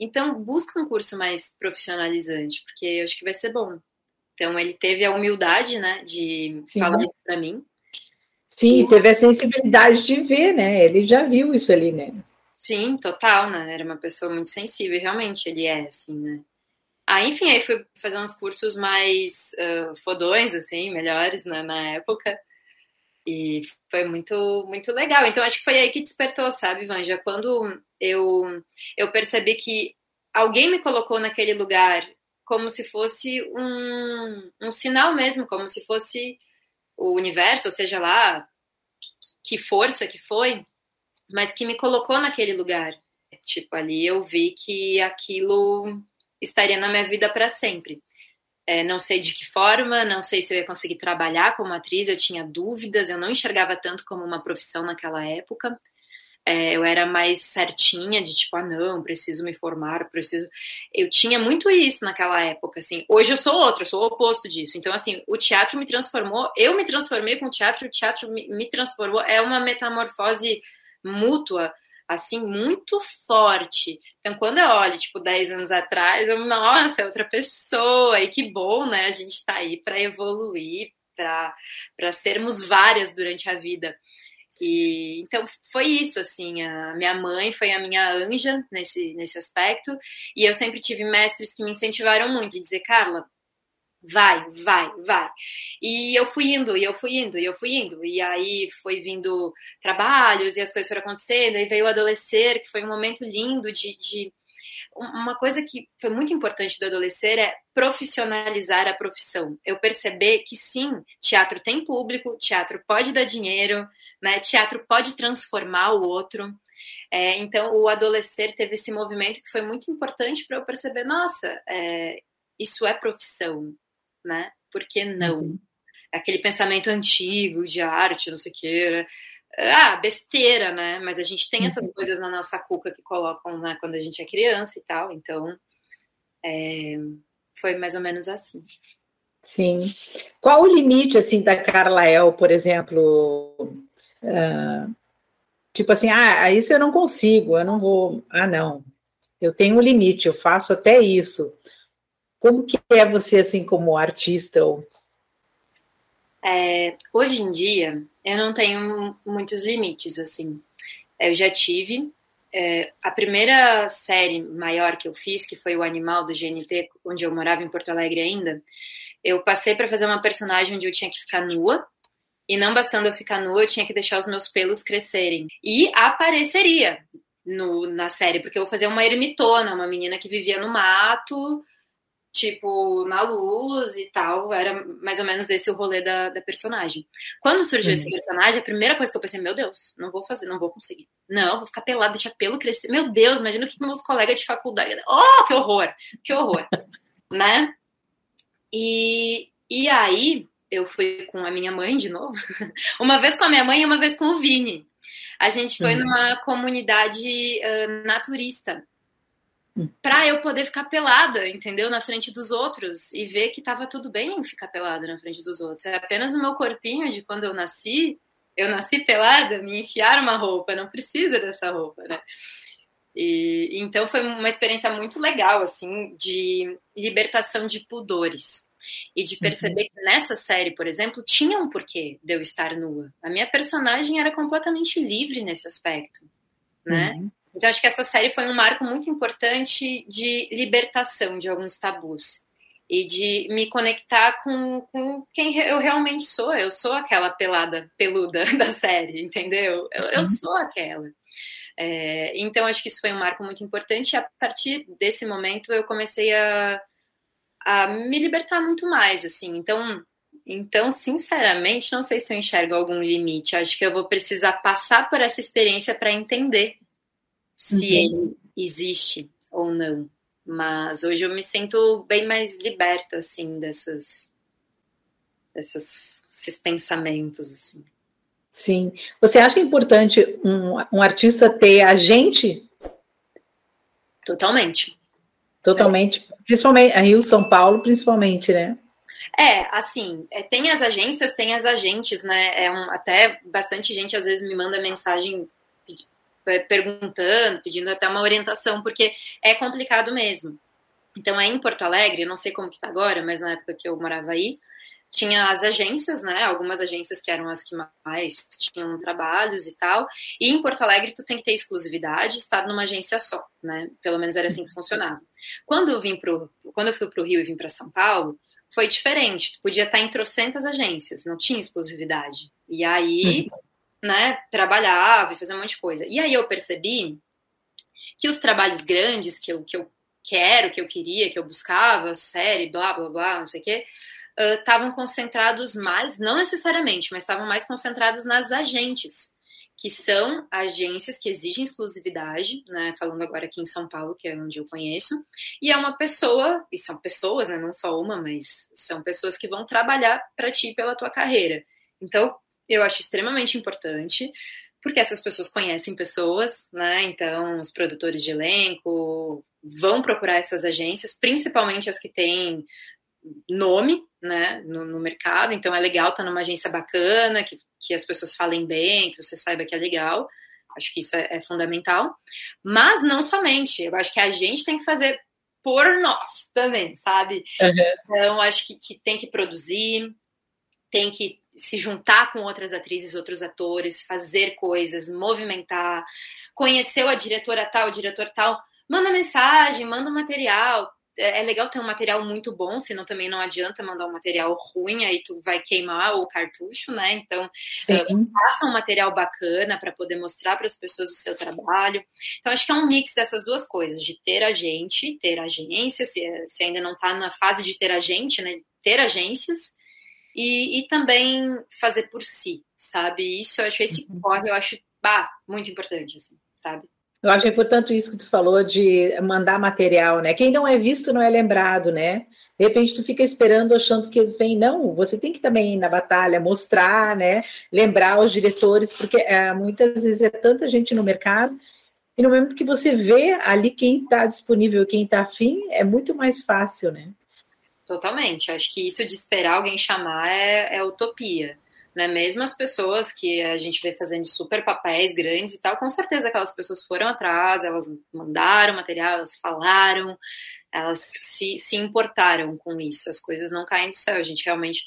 então busca um curso mais profissionalizante, porque eu acho que vai ser bom. Então ele teve a humildade, né, de Sim. falar isso para mim, Sim, teve a sensibilidade de ver, né? Ele já viu isso ali, né? Sim, total, né? Era uma pessoa muito sensível, realmente ele é, assim, né? Ah, enfim, aí fui fazer uns cursos mais uh, fodões, assim, melhores né, na época. E foi muito, muito legal. Então, acho que foi aí que despertou, sabe, Vanja? Quando eu, eu percebi que alguém me colocou naquele lugar como se fosse um, um sinal mesmo, como se fosse o universo, ou seja lá, que força que foi, mas que me colocou naquele lugar. Tipo, ali eu vi que aquilo estaria na minha vida para sempre. É, não sei de que forma, não sei se eu ia conseguir trabalhar como atriz, eu tinha dúvidas, eu não enxergava tanto como uma profissão naquela época. É, eu era mais certinha de tipo, ah, não, preciso me formar, preciso. Eu tinha muito isso naquela época, assim. Hoje eu sou outra, eu sou o oposto disso. Então, assim, o teatro me transformou, eu me transformei com o teatro, o teatro me, me transformou. É uma metamorfose mútua, assim, muito forte. Então, quando eu olho, tipo, 10 anos atrás, eu, nossa, é outra pessoa, e que bom, né? A gente tá aí para evoluir, para sermos várias durante a vida. E então foi isso assim, a minha mãe foi a minha anja nesse nesse aspecto, e eu sempre tive mestres que me incentivaram muito de dizer, Carla, vai, vai, vai. E eu fui indo, e eu fui indo, e eu fui indo. E aí foi vindo trabalhos e as coisas foram acontecendo, e veio o adolescer, que foi um momento lindo de, de uma coisa que foi muito importante do adolescer é profissionalizar a profissão. Eu perceber que sim, teatro tem público, teatro pode dar dinheiro, né? Teatro pode transformar o outro. É, então, o adolescer teve esse movimento que foi muito importante para eu perceber, nossa, é, isso é profissão, né? Por que não? Uhum. Aquele pensamento antigo de arte, não sei o que, né? Ah, besteira, né? Mas a gente tem essas uhum. coisas na nossa cuca que colocam né, quando a gente é criança e tal, então é, foi mais ou menos assim. Sim. Qual o limite, assim, da Carla El, por exemplo? Uh, tipo assim, ah, isso eu não consigo, eu não vou. Ah, não. Eu tenho um limite, eu faço até isso. Como que é você, assim, como artista? Ou... É, hoje em dia, eu não tenho muitos limites, assim. Eu já tive. É, a primeira série maior que eu fiz, que foi o Animal do GNT, onde eu morava em Porto Alegre ainda, eu passei para fazer uma personagem onde eu tinha que ficar nua. E não bastando eu ficar nua, eu tinha que deixar os meus pelos crescerem. E apareceria no, na série, porque eu vou fazer uma ermitona, uma menina que vivia no mato, tipo, na luz e tal. Era mais ou menos esse o rolê da, da personagem. Quando surgiu uhum. esse personagem, a primeira coisa que eu pensei, meu Deus, não vou fazer, não vou conseguir. Não, vou ficar pelado, deixar pelo crescer. Meu Deus, imagina o que meus colegas de faculdade. Oh, que horror! Que horror! né? E, e aí, eu fui com a minha mãe de novo. uma vez com a minha mãe e uma vez com o Vini. A gente foi uhum. numa comunidade uh, naturista para eu poder ficar pelada, entendeu? Na frente dos outros e ver que tava tudo bem ficar pelada na frente dos outros. É apenas o meu corpinho de quando eu nasci, eu nasci pelada, me enfiaram uma roupa, não precisa dessa roupa, né? E, então foi uma experiência muito legal, assim, de libertação de pudores. E de perceber uhum. que nessa série, por exemplo, tinha um porquê de eu estar nua. A minha personagem era completamente livre nesse aspecto, né? Uhum. Então, acho que essa série foi um marco muito importante de libertação de alguns tabus e de me conectar com, com quem eu realmente sou. Eu sou aquela pelada peluda da série, entendeu? Eu, eu uhum. sou aquela. É, então, acho que isso foi um marco muito importante. E a partir desse momento, eu comecei a, a me libertar muito mais, assim. Então, então, sinceramente, não sei se eu enxergo algum limite. Acho que eu vou precisar passar por essa experiência para entender se uhum. ele existe ou não. Mas hoje eu me sinto bem mais liberta, assim, dessas, dessas, desses pensamentos, assim. Sim. Você acha importante um, um artista ter agente? Totalmente. Totalmente. Principalmente, a Rio, São Paulo, principalmente, né? É, assim, é, tem as agências, tem as agentes, né? É um, até bastante gente às vezes me manda mensagem perguntando, pedindo até uma orientação, porque é complicado mesmo. Então, é em Porto Alegre, não sei como que tá agora, mas na época que eu morava aí, tinha as agências, né? Algumas agências que eram as que mais tinham trabalhos e tal. E em Porto Alegre, tu tem que ter exclusividade, estar numa agência só, né? Pelo menos era assim que funcionava. Quando eu vim pro, quando eu fui para o Rio e vim para São Paulo, foi diferente. Tu podia estar em trocentas agências, não tinha exclusividade. E aí, uhum né, trabalhava e fazia um monte de coisa. E aí eu percebi que os trabalhos grandes que eu, que eu quero, que eu queria, que eu buscava, série, blá, blá, blá, não sei o quê, estavam uh, concentrados mais, não necessariamente, mas estavam mais concentrados nas agentes, que são agências que exigem exclusividade, né? Falando agora aqui em São Paulo, que é onde eu conheço, e é uma pessoa, e são pessoas, né? Não só uma, mas são pessoas que vão trabalhar para ti pela tua carreira. Então, eu acho extremamente importante, porque essas pessoas conhecem pessoas, né? Então, os produtores de elenco vão procurar essas agências, principalmente as que têm nome, né, no, no mercado. Então, é legal estar numa agência bacana, que, que as pessoas falem bem, que você saiba que é legal. Acho que isso é, é fundamental. Mas não somente. Eu acho que a gente tem que fazer por nós também, sabe? Uhum. Então, acho que, que tem que produzir, tem que se juntar com outras atrizes, outros atores, fazer coisas, movimentar, conheceu a diretora tal, o diretor tal, manda mensagem, manda material. É, é legal ter um material muito bom, senão também não adianta mandar um material ruim, aí tu vai queimar o cartucho, né? Então, uh, faça um material bacana para poder mostrar para as pessoas o seu trabalho. Então, acho que é um mix dessas duas coisas, de ter agente, ter agência, se, se ainda não está na fase de ter agente, né? Ter agências e, e também fazer por si, sabe? Isso eu acho, esse uhum. corre eu acho bah, muito importante, assim, sabe? Eu acho importante isso que tu falou de mandar material, né? Quem não é visto não é lembrado, né? De repente tu fica esperando, achando que eles vêm. Não, você tem que também ir na batalha, mostrar, né? Lembrar os diretores, porque é, muitas vezes é tanta gente no mercado, e no momento que você vê ali quem está disponível, quem está afim, é muito mais fácil, né? Totalmente. Acho que isso de esperar alguém chamar é, é utopia. Né? Mesmo as pessoas que a gente vê fazendo super papéis grandes e tal, com certeza aquelas pessoas foram atrás, elas mandaram material, elas falaram, elas se, se importaram com isso. As coisas não caem do céu. A gente realmente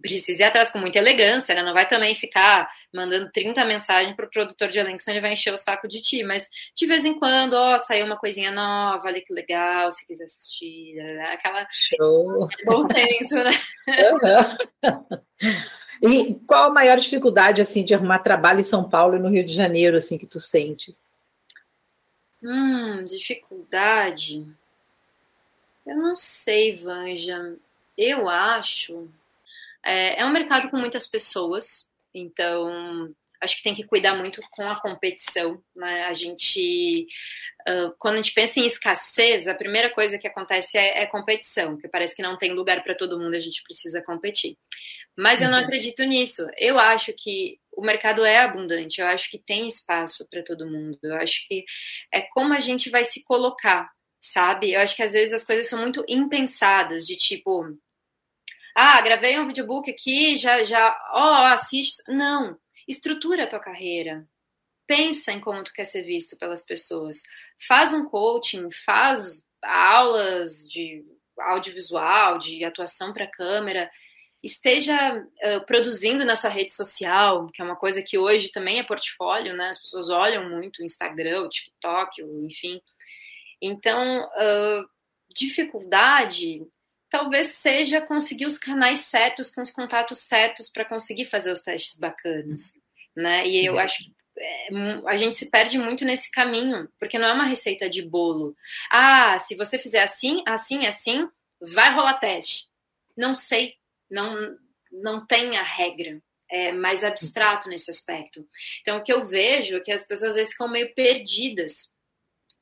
precisa ir atrás com muita elegância, né? Não vai também ficar mandando 30 mensagens pro produtor de elenco, senão ele vai encher o saco de ti. Mas de vez em quando, ó, saiu uma coisinha nova, olha que legal, se quiser assistir, né? aquela Show. bom senso, né? Uhum. E qual a maior dificuldade assim de arrumar trabalho em São Paulo e no Rio de Janeiro, assim, que tu sente? Hum, dificuldade. Eu não sei, Vanja. Eu acho é, é um mercado com muitas pessoas, então acho que tem que cuidar muito com a competição. Né? A gente, uh, quando a gente pensa em escassez, a primeira coisa que acontece é, é competição, que parece que não tem lugar para todo mundo, a gente precisa competir. Mas eu não uhum. acredito nisso. Eu acho que o mercado é abundante, eu acho que tem espaço para todo mundo. Eu acho que é como a gente vai se colocar, sabe? Eu acho que às vezes as coisas são muito impensadas, de tipo, ah, gravei um videobook aqui, já, já, ó, oh, assiste. Não, estrutura a tua carreira. Pensa em como tu quer ser visto pelas pessoas. Faz um coaching, faz aulas de audiovisual, de atuação para câmera. Esteja uh, produzindo na sua rede social, que é uma coisa que hoje também é portfólio, né? As pessoas olham muito o Instagram, o TikTok, o, enfim. Então, uh, dificuldade talvez seja conseguir os canais certos, com os contatos certos para conseguir fazer os testes bacanas, né? E eu acho que é, a gente se perde muito nesse caminho, porque não é uma receita de bolo. Ah, se você fizer assim, assim, assim, vai rolar teste. Não sei, não, não tem a regra. É mais abstrato nesse aspecto. Então, o que eu vejo é que as pessoas às vezes ficam meio perdidas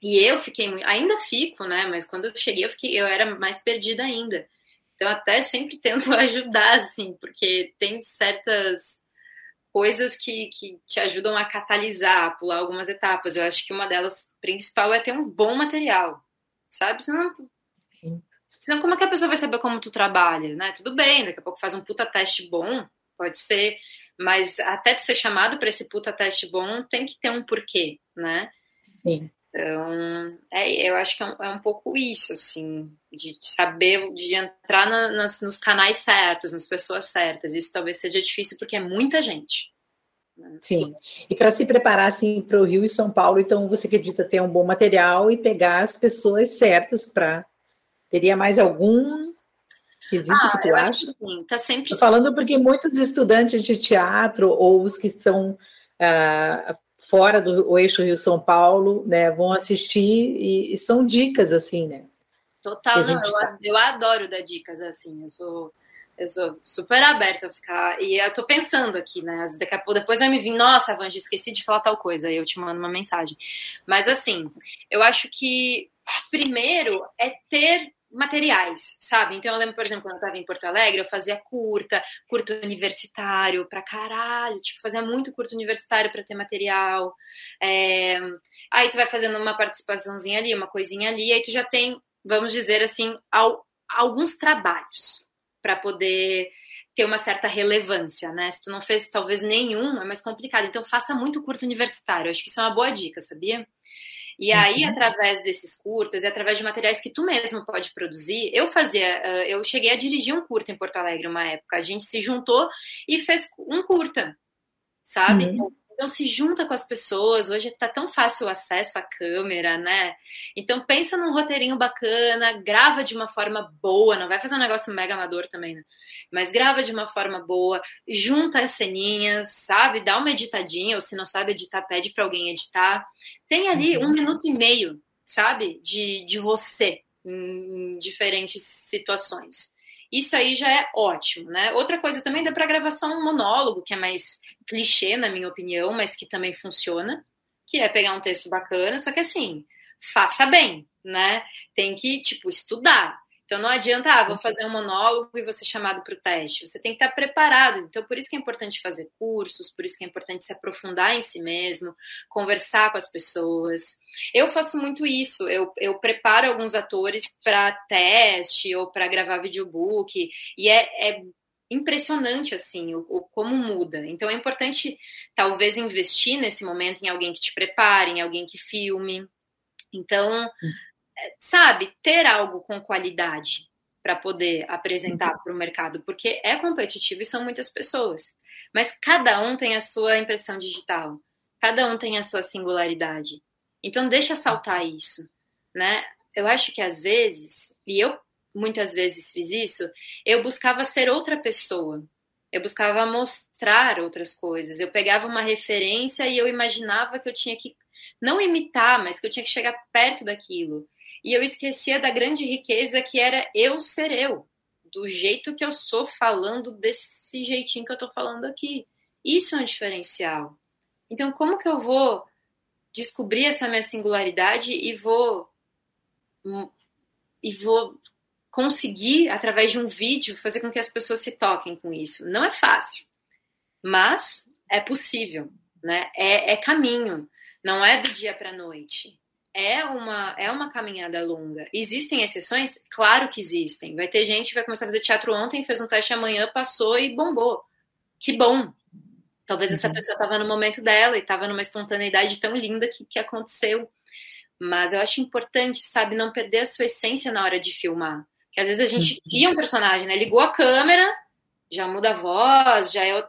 e eu fiquei muito, ainda fico, né? Mas quando eu cheguei, eu fiquei, eu era mais perdida ainda. Então até sempre tento ajudar, assim, porque tem certas coisas que, que te ajudam a catalisar, a pular algumas etapas. Eu acho que uma delas principal é ter um bom material, sabe? Senão, senão como é que a pessoa vai saber como tu trabalha, né? Tudo bem, daqui a pouco faz um puta teste bom, pode ser, mas até de ser chamado para esse puta teste bom, tem que ter um porquê, né? Sim. Então, é, eu acho que é um, é um pouco isso, assim, de, saber, de entrar na, nas, nos canais certos, nas pessoas certas. Isso talvez seja difícil porque é muita gente. Né? Sim, e para se preparar, assim, para o Rio e São Paulo, então você acredita ter um bom material e pegar as pessoas certas para... Teria mais algum quesito ah, que tu acha? Que sim, tá sempre... Tô falando porque muitos estudantes de teatro ou os que são... Uh, fora do eixo Rio-São Paulo, né, vão assistir e, e, são dicas, assim, né? Total, não, eu, tá. eu adoro dar dicas assim, eu sou eu sou super aberta a ficar. E eu tô pensando aqui, né? Daqui a pouco, depois vai me vir, nossa, Vange, esqueci de falar tal coisa. Aí eu te mando uma mensagem. Mas assim, eu acho que primeiro é ter materiais, sabe? Então eu lembro, por exemplo, quando eu tava em Porto Alegre, eu fazia curta, curto universitário pra caralho, tipo, fazia muito curto universitário para ter material. É... Aí tu vai fazendo uma participaçãozinha ali, uma coisinha ali, aí tu já tem, vamos dizer assim, ao, alguns trabalhos para poder ter uma certa relevância, né? Se tu não fez talvez nenhum, é mais complicado. Então faça muito curto universitário. Acho que isso é uma boa dica, sabia? E aí, uhum. através desses curtas e através de materiais que tu mesmo pode produzir, eu fazia, eu cheguei a dirigir um curta em Porto Alegre uma época. A gente se juntou e fez um curta, sabe? Uhum. Então se junta com as pessoas, hoje está tão fácil o acesso à câmera, né? Então pensa num roteirinho bacana, grava de uma forma boa, não vai fazer um negócio mega amador também, né? Mas grava de uma forma boa, junta as ceninhas, sabe? Dá uma editadinha, ou se não sabe editar, pede para alguém editar. Tem ali uhum. um minuto e meio, sabe? De, de você em diferentes situações. Isso aí já é ótimo, né? Outra coisa também dá para gravar só um monólogo, que é mais clichê, na minha opinião, mas que também funciona, que é pegar um texto bacana, só que assim, faça bem, né? Tem que, tipo, estudar. Então não adianta, ah, vou fazer um monólogo e vou ser chamado para o teste. Você tem que estar preparado. Então por isso que é importante fazer cursos, por isso que é importante se aprofundar em si mesmo, conversar com as pessoas. Eu faço muito isso. Eu, eu preparo alguns atores para teste ou para gravar videobook e é, é impressionante assim o, o, como muda. Então é importante talvez investir nesse momento em alguém que te prepare, em alguém que filme. Então hum sabe, ter algo com qualidade para poder apresentar para o mercado, porque é competitivo e são muitas pessoas. Mas cada um tem a sua impressão digital, cada um tem a sua singularidade. Então deixa saltar isso, né? Eu acho que às vezes, e eu muitas vezes fiz isso, eu buscava ser outra pessoa. Eu buscava mostrar outras coisas. Eu pegava uma referência e eu imaginava que eu tinha que não imitar, mas que eu tinha que chegar perto daquilo e eu esquecia da grande riqueza que era eu ser eu, do jeito que eu sou falando desse jeitinho que eu tô falando aqui. Isso é um diferencial. Então, como que eu vou descobrir essa minha singularidade e vou e vou conseguir através de um vídeo fazer com que as pessoas se toquem com isso? Não é fácil, mas é possível, né? É, é caminho, não é do dia para noite é uma, é uma caminhada longa. Existem exceções? Claro que existem. Vai ter gente que vai começar a fazer teatro ontem, fez um teste amanhã, passou e bombou. Que bom. Talvez uhum. essa pessoa estava no momento dela e estava numa espontaneidade tão linda que, que aconteceu. Mas eu acho importante, sabe, não perder a sua essência na hora de filmar. Que às vezes a gente uhum. cria um personagem, né? Ligou a câmera, já muda a voz, já é.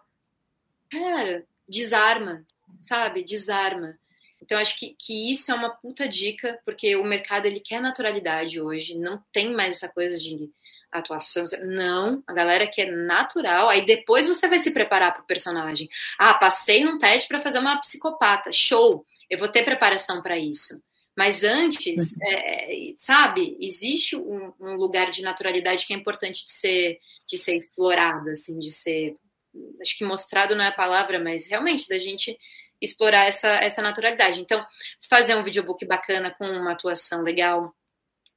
Cara, desarma, sabe? Desarma. Então, acho que, que isso é uma puta dica, porque o mercado ele quer naturalidade hoje, não tem mais essa coisa de atuação. Não, a galera quer natural. Aí depois você vai se preparar para o personagem. Ah, passei num teste para fazer uma psicopata. Show! Eu vou ter preparação para isso. Mas antes, uhum. é, sabe, existe um, um, lugar de naturalidade que é importante de ser, de ser explorado, assim, de ser. Acho que mostrado não é a palavra, mas realmente da gente explorar essa, essa naturalidade. Então, fazer um videobook bacana com uma atuação legal,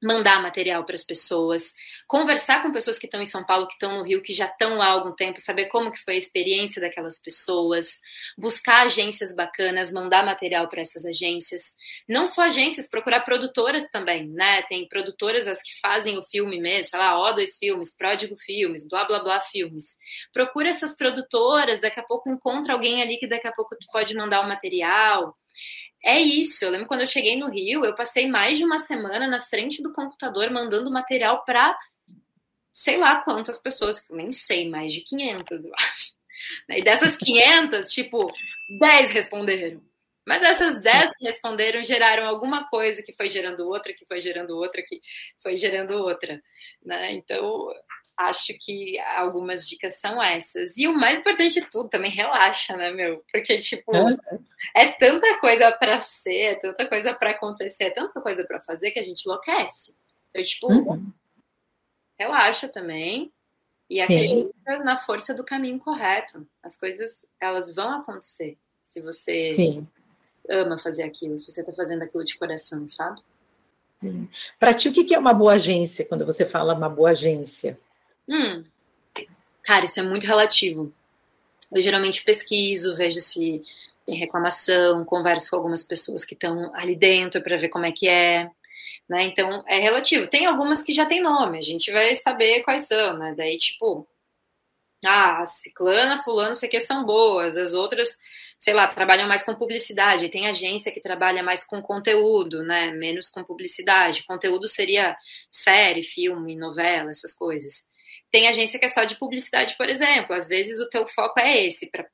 mandar material para as pessoas, conversar com pessoas que estão em São Paulo, que estão no Rio, que já estão lá há algum tempo, saber como que foi a experiência daquelas pessoas, buscar agências bacanas, mandar material para essas agências. Não só agências, procurar produtoras também, né? Tem produtoras as que fazem o filme mesmo, sei lá, O2 Filmes, Pródigo Filmes, blá blá blá filmes. Procura essas produtoras, daqui a pouco encontra alguém ali que daqui a pouco tu pode mandar o material. É isso. Eu lembro quando eu cheguei no Rio, eu passei mais de uma semana na frente do computador mandando material para sei lá quantas pessoas, nem sei, mais de 500, eu acho. E dessas 500, tipo, 10 responderam. Mas essas 10 que responderam geraram alguma coisa que foi gerando outra, que foi gerando outra, que foi gerando outra, né? Então, acho que algumas dicas são essas. E o mais importante de tudo, também relaxa, né, meu? Porque, tipo, é tanta coisa para ser, é tanta coisa para acontecer, é tanta coisa para fazer que a gente enlouquece. Eu, tipo, uhum. relaxa também e acredita na força do caminho correto. As coisas, elas vão acontecer se você Sim. ama fazer aquilo, se você está fazendo aquilo de coração, sabe? Para ti, o que é uma boa agência, quando você fala uma boa agência? Hum. Cara, isso é muito relativo. Eu geralmente pesquiso, vejo se tem reclamação, converso com algumas pessoas que estão ali dentro para ver como é que é. Né? Então, é relativo. Tem algumas que já tem nome, a gente vai saber quais são, né? Daí, tipo, ah, ciclana, fulano, sei que são boas, as outras, sei lá, trabalham mais com publicidade, tem agência que trabalha mais com conteúdo, né, menos com publicidade, conteúdo seria série, filme, novela, essas coisas. Tem agência que é só de publicidade, por exemplo, às vezes o teu foco é esse, para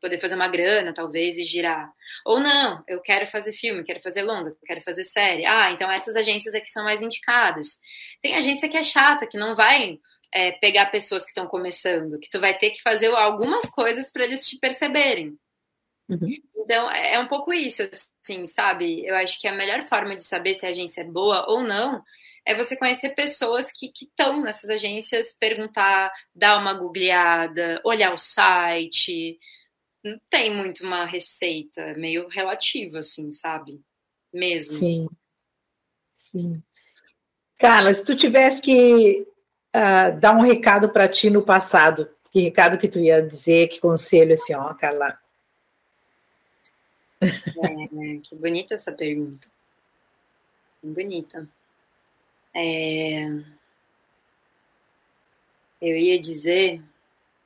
poder fazer uma grana, talvez, e girar. Ou não, eu quero fazer filme, quero fazer longa, quero fazer série. Ah, então essas agências aqui são mais indicadas. Tem agência que é chata, que não vai é, pegar pessoas que estão começando, que tu vai ter que fazer algumas coisas para eles te perceberem. Uhum. Então, é, é um pouco isso, assim, sabe? Eu acho que a melhor forma de saber se a agência é boa ou não é você conhecer pessoas que estão nessas agências, perguntar, dar uma googleada, olhar o site, não tem muito uma receita, é meio relativa, assim, sabe? Mesmo. Sim. Sim. Carla, se tu tivesse que uh, dar um recado para ti no passado, que recado que tu ia dizer, que conselho, assim, ó, Carla? É, que bonita essa pergunta. Bonita. É... Eu ia dizer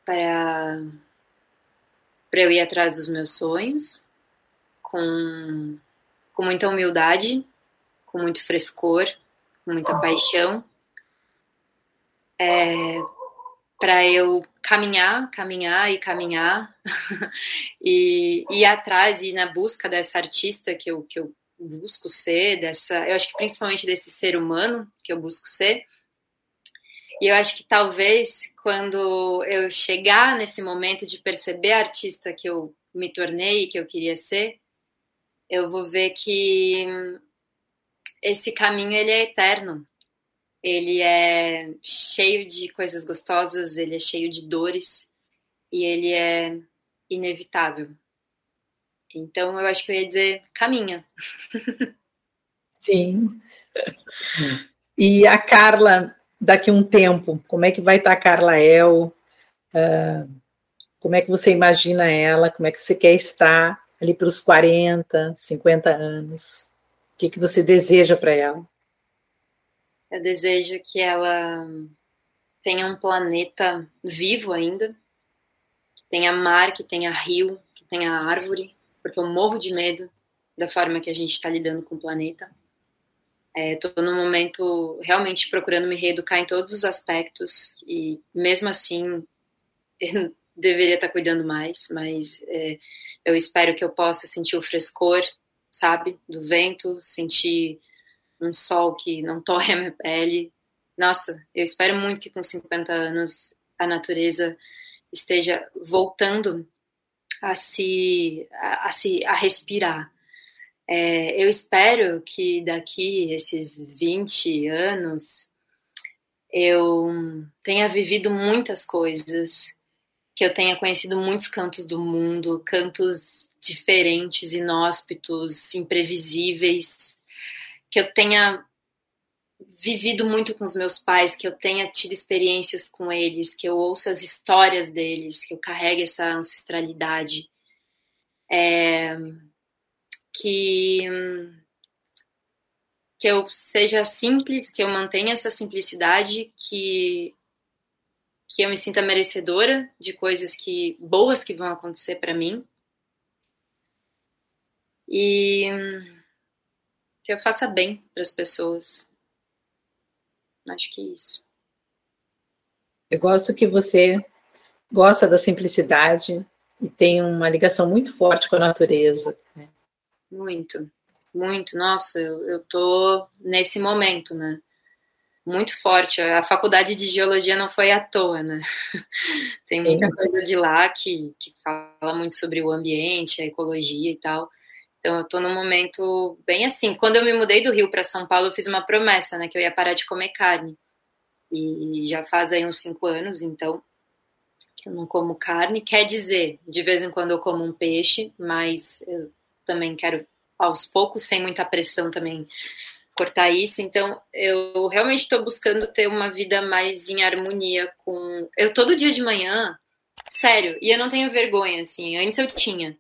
para para eu ir atrás dos meus sonhos, com, com muita humildade, com muito frescor, com muita paixão, é, para eu caminhar, caminhar e caminhar e ir atrás e ir na busca dessa artista que eu, que eu busco ser, dessa, eu acho que principalmente desse ser humano que eu busco ser, e eu acho que talvez quando eu chegar nesse momento de perceber a artista que eu me tornei, que eu queria ser, eu vou ver que esse caminho ele é eterno. Ele é cheio de coisas gostosas, ele é cheio de dores e ele é inevitável. Então eu acho que eu ia dizer caminha. Sim. E a Carla, daqui um tempo? Como é que vai estar a Carla El? Uh, como é que você imagina ela? Como é que você quer estar ali para os 40, 50 anos? O que, que você deseja para ela? Eu desejo que ela tenha um planeta vivo ainda, que tenha mar, que tenha rio, que tenha árvore, porque eu morro de medo da forma que a gente está lidando com o planeta. Estou é, no momento realmente procurando me reeducar em todos os aspectos e mesmo assim deveria estar tá cuidando mais, mas é, eu espero que eu possa sentir o frescor, sabe, do vento, sentir um sol que não torre a minha pele. Nossa, eu espero muito que com 50 anos a natureza esteja voltando a se a, a se a respirar, é, eu espero que daqui esses 20 anos eu tenha vivido muitas coisas, que eu tenha conhecido muitos cantos do mundo, cantos diferentes, inóspitos, imprevisíveis, que eu tenha vivido muito com os meus pais, que eu tenha tido experiências com eles, que eu ouça as histórias deles, que eu carregue essa ancestralidade. É, que que eu seja simples, que eu mantenha essa simplicidade, que que eu me sinta merecedora de coisas que boas que vão acontecer para mim e que eu faça bem para as pessoas. Acho que é isso. Eu gosto que você gosta da simplicidade e tem uma ligação muito forte com a natureza. Né? Muito, muito. Nossa, eu, eu tô nesse momento, né? Muito forte. A faculdade de geologia não foi à toa, né? Tem Sim. muita coisa de lá que, que fala muito sobre o ambiente, a ecologia e tal. Então eu tô num momento bem assim. Quando eu me mudei do Rio para São Paulo, eu fiz uma promessa, né, que eu ia parar de comer carne. E já faz aí uns cinco anos, então que eu não como carne. Quer dizer, de vez em quando eu como um peixe, mas eu também quero aos poucos, sem muita pressão também cortar isso. Então, eu realmente estou buscando ter uma vida mais em harmonia com. Eu todo dia de manhã, sério, e eu não tenho vergonha, assim. Antes eu tinha.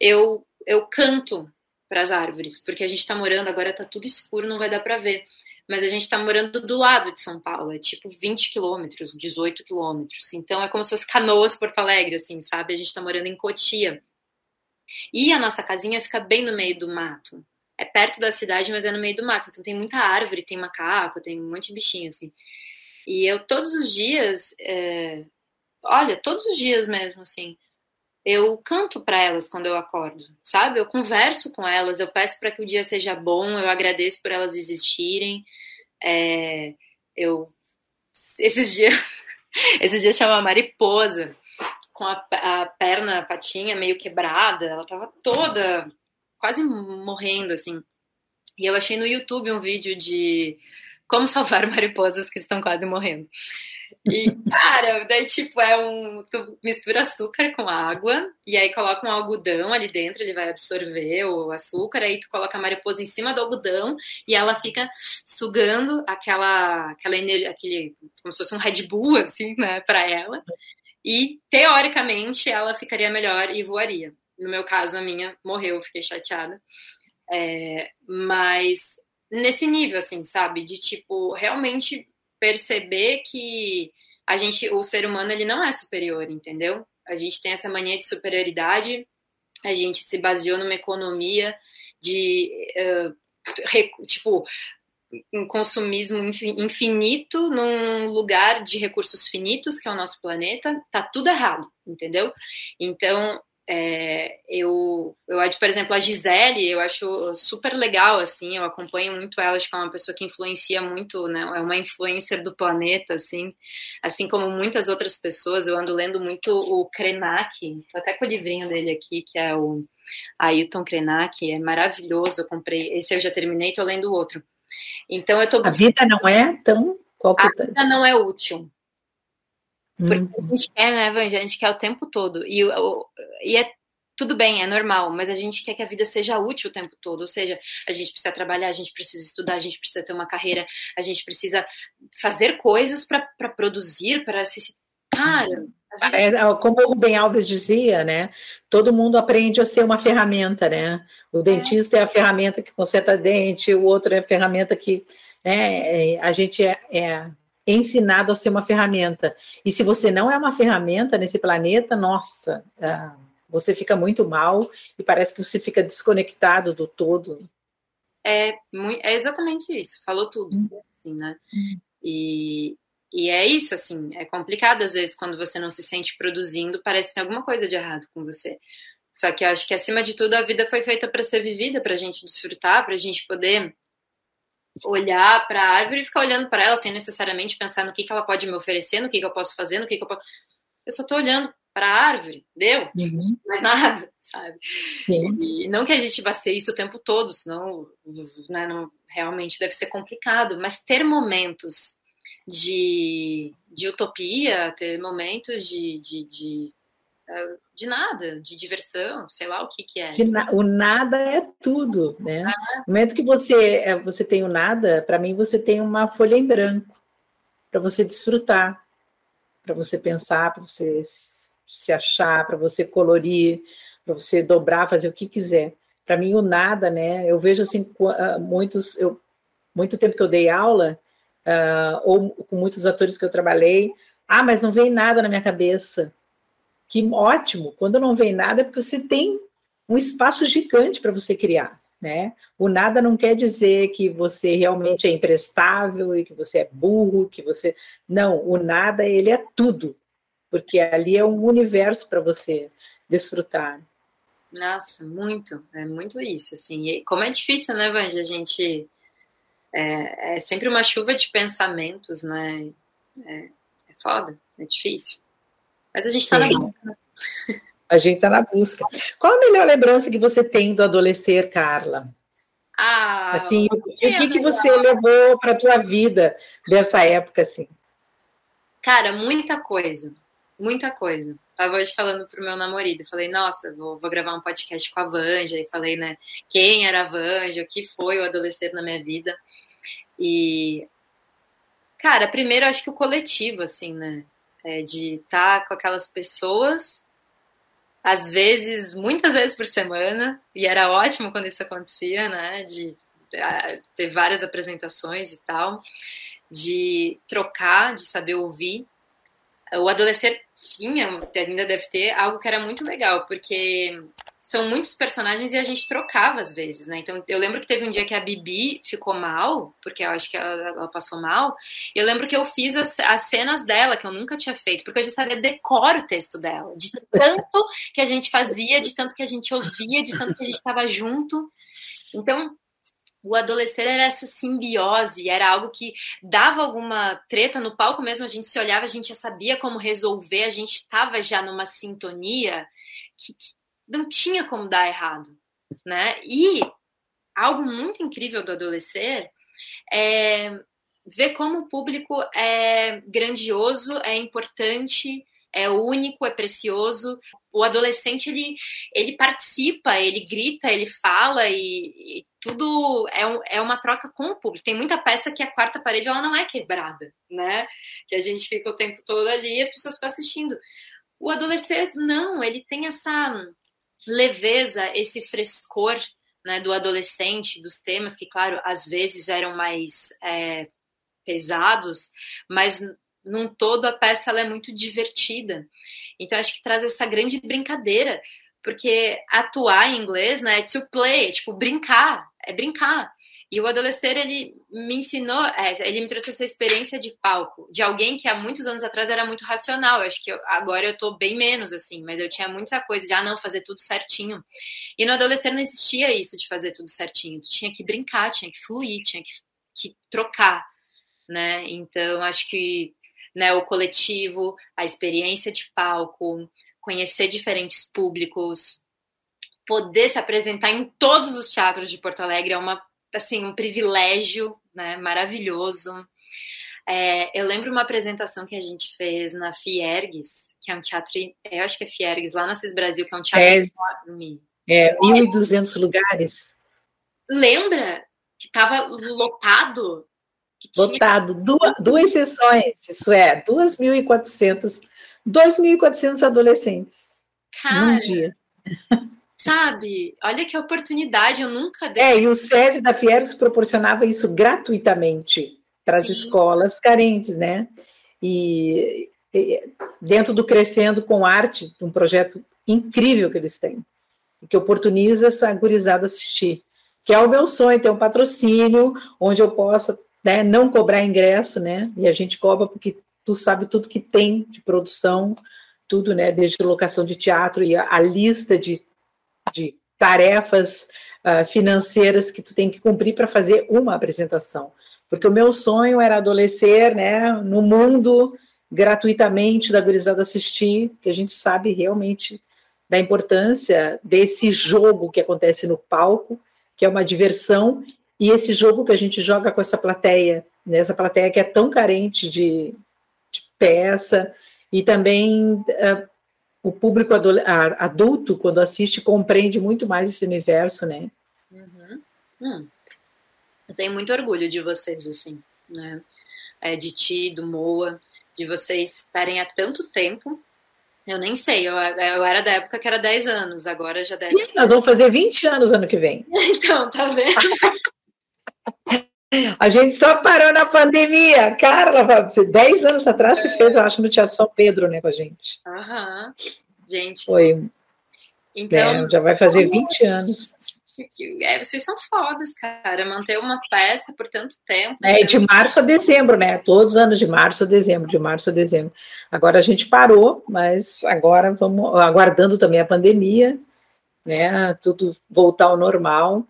Eu, eu canto para as árvores, porque a gente está morando, agora está tudo escuro, não vai dar para ver. Mas a gente está morando do lado de São Paulo, é tipo 20 quilômetros, 18 quilômetros. Então é como se fosse Canoas, Porto Alegre, assim, sabe? A gente está morando em Cotia. E a nossa casinha fica bem no meio do mato é perto da cidade, mas é no meio do mato. Então tem muita árvore, tem macaco, tem um monte de bichinho, assim. E eu todos os dias, é... olha, todos os dias mesmo, assim, eu canto para elas quando eu acordo, sabe? Eu converso com elas, eu peço para que o dia seja bom, eu agradeço por elas existirem. É... Eu esses dias, esses dias chama mariposa com a, a perna, a patinha meio quebrada, ela tava toda quase morrendo, assim. E eu achei no YouTube um vídeo de como salvar mariposas que estão quase morrendo. E, cara, daí, tipo, é um. Tu mistura açúcar com água, e aí coloca um algodão ali dentro, ele vai absorver o açúcar, aí tu coloca a mariposa em cima do algodão e ela fica sugando aquela, aquela energia, aquele. como se fosse um Red Bull, assim, né, pra ela. E, teoricamente, ela ficaria melhor e voaria. No meu caso, a minha morreu, fiquei chateada. É, mas nesse nível, assim, sabe? De tipo, realmente perceber que a gente, o ser humano, ele não é superior, entendeu? A gente tem essa mania de superioridade, a gente se baseou numa economia de, uh, tipo, um consumismo infinito num lugar de recursos finitos, que é o nosso planeta, tá tudo errado, entendeu? Então, é, eu, eu, por exemplo, a Gisele, eu acho super legal, assim, eu acompanho muito ela, acho que é uma pessoa que influencia muito, né, é uma influencer do planeta, assim, assim como muitas outras pessoas, eu ando lendo muito o Krenak, tô até com o livrinho dele aqui, que é o Ailton Krenak, é maravilhoso, eu comprei, esse eu já terminei, tô lendo o outro. Então eu tô... A vida não é tão... Qual a tá? vida não é útil, porque hum. a gente quer, né, Vanja? A gente quer o tempo todo. E, e é tudo bem, é normal, mas a gente quer que a vida seja útil o tempo todo. Ou seja, a gente precisa trabalhar, a gente precisa estudar, a gente precisa ter uma carreira, a gente precisa fazer coisas para produzir, para se. Cara. É, é, como o Rubem Alves dizia, né? Todo mundo aprende a ser uma ferramenta, né? O dentista é, é a ferramenta que conserta dente, o outro é a ferramenta que né, é, a gente é, é ensinado a ser uma ferramenta. E se você não é uma ferramenta nesse planeta, nossa, ah, você fica muito mal e parece que você fica desconectado do todo. É, é exatamente isso, falou tudo, hum. assim, né? Hum. E, e é isso, assim, é complicado às vezes quando você não se sente produzindo, parece que tem alguma coisa de errado com você. Só que eu acho que acima de tudo a vida foi feita para ser vivida, para a gente desfrutar, para a gente poder olhar para a árvore e ficar olhando para ela sem necessariamente pensar no que, que ela pode me oferecer, no que, que eu posso fazer, no que, que eu posso. Eu só estou olhando para a árvore, deu? Uhum. Mais nada, sabe? Sim. E não que a gente vá ser isso o tempo todo, senão né, não, realmente deve ser complicado, mas ter momentos de, de utopia, ter momentos de, de, de de nada, de diversão, sei lá o que que é. Na, o nada é tudo, né? Ah. No momento que você é, você tem o nada, para mim você tem uma folha em branco para você desfrutar, para você pensar, para você se achar, para você colorir, para você dobrar, fazer o que quiser. Para mim o nada, né? Eu vejo assim ah, muitos, eu muito tempo que eu dei aula uh, ou com muitos atores que eu trabalhei, ah, mas não vem nada na minha cabeça que ótimo, quando não vem nada é porque você tem um espaço gigante para você criar, né? O nada não quer dizer que você realmente é imprestável e que você é burro, que você não, o nada ele é tudo, porque ali é um universo para você desfrutar. Nossa, muito, é muito isso, assim. E como é difícil, né, Vanja, a gente é, é, sempre uma chuva de pensamentos, né? É, é foda, é difícil. Mas a gente está na busca. A gente está na busca. Qual a melhor lembrança que você tem do adolescer, Carla? Ah, assim, o, que, que você levou para a tua vida dessa época, assim? Cara, muita coisa, muita coisa. Tava hoje falando pro meu namorado, falei, nossa, vou, vou gravar um podcast com a Vanja, e falei, né, quem era a Vanja, o que foi o adolescente na minha vida. E, cara, primeiro acho que o coletivo, assim, né, é de estar tá com aquelas pessoas às vezes, muitas vezes por semana, e era ótimo quando isso acontecia, né? De, de ter várias apresentações e tal, de trocar, de saber ouvir. O adolescente tinha, ainda deve ter, algo que era muito legal, porque são muitos personagens e a gente trocava às vezes, né? Então eu lembro que teve um dia que a Bibi ficou mal, porque eu acho que ela, ela passou mal. Eu lembro que eu fiz as, as, cenas dela, que eu nunca tinha feito, porque eu já sabia decor o texto dela, de tanto que a gente fazia, de tanto que a gente ouvia, de tanto que a gente estava junto. Então, o adolescer era essa simbiose, era algo que dava alguma treta no palco mesmo, a gente se olhava, a gente já sabia como resolver, a gente estava já numa sintonia que, que não tinha como dar errado, né? E algo muito incrível do adolescer é ver como o público é grandioso, é importante, é único, é precioso. O adolescente ele, ele participa, ele grita, ele fala e, e tudo é, um, é uma troca com o público. Tem muita peça que a quarta parede ela não é quebrada, né? Que a gente fica o tempo todo ali e as pessoas ficam assistindo. O adolescente não, ele tem essa leveza, esse frescor né, do adolescente, dos temas que, claro, às vezes eram mais é, pesados, mas num todo a peça ela é muito divertida. Então acho que traz essa grande brincadeira, porque atuar em inglês, né, é to play, é tipo brincar, é brincar. E o adolescer, ele me ensinou, é, ele me trouxe essa experiência de palco, de alguém que há muitos anos atrás era muito racional. Acho que eu, agora eu tô bem menos, assim, mas eu tinha muita coisa de, ah, não, fazer tudo certinho. E no adolescer não existia isso de fazer tudo certinho. Tu tinha que brincar, tinha que fluir, tinha que, que trocar, né? Então, acho que né, o coletivo, a experiência de palco, conhecer diferentes públicos, poder se apresentar em todos os teatros de Porto Alegre é uma assim, um privilégio, né, maravilhoso. É, eu lembro uma apresentação que a gente fez na Fiergues, que é um teatro, eu acho que é Fiergues, lá no Cis Brasil, que é um teatro enorme. É, 1.200 lugares. Lembra que estava lotado? Lotado, duas, duas sessões, isso é, 2.400, 2.400 adolescentes Cara, num dia. Sabe? Olha que oportunidade, eu nunca dei. É, e o SESI da Fiergs proporcionava isso gratuitamente para as escolas carentes, né? E, e, dentro do Crescendo com Arte, um projeto incrível que eles têm, que oportuniza essa gurizada assistir. Que é o meu sonho, ter um patrocínio onde eu possa né, não cobrar ingresso, né? E a gente cobra porque tu sabe tudo que tem de produção, tudo, né? Desde locação de teatro e a, a lista de de tarefas uh, financeiras que tu tem que cumprir para fazer uma apresentação. Porque o meu sonho era adolescer, né, no mundo gratuitamente da gurizada assistir, que a gente sabe realmente da importância desse jogo que acontece no palco, que é uma diversão, e esse jogo que a gente joga com essa plateia, né, essa plateia que é tão carente de, de peça, e também uh, o público adulto, quando assiste, compreende muito mais esse universo, né? Uhum. Hum. Eu tenho muito orgulho de vocês, assim, né? É, de ti, do Moa, de vocês estarem há tanto tempo. Eu nem sei, eu, eu era da época que era 10 anos, agora já deve Isso, nós vamos fazer 20 anos ano que vem. então, tá vendo? A gente só parou na pandemia. Carla, 10 anos atrás você fez, eu acho, no Teatro São Pedro, né, com a gente. Aham. Gente. Foi. Então, é, já vai fazer 20 anos. É, vocês são fodas, cara. Manter uma peça por tanto tempo. É, de março a dezembro, né? Todos os anos de março a dezembro, de março a dezembro. Agora a gente parou, mas agora vamos aguardando também a pandemia, né? Tudo voltar ao normal.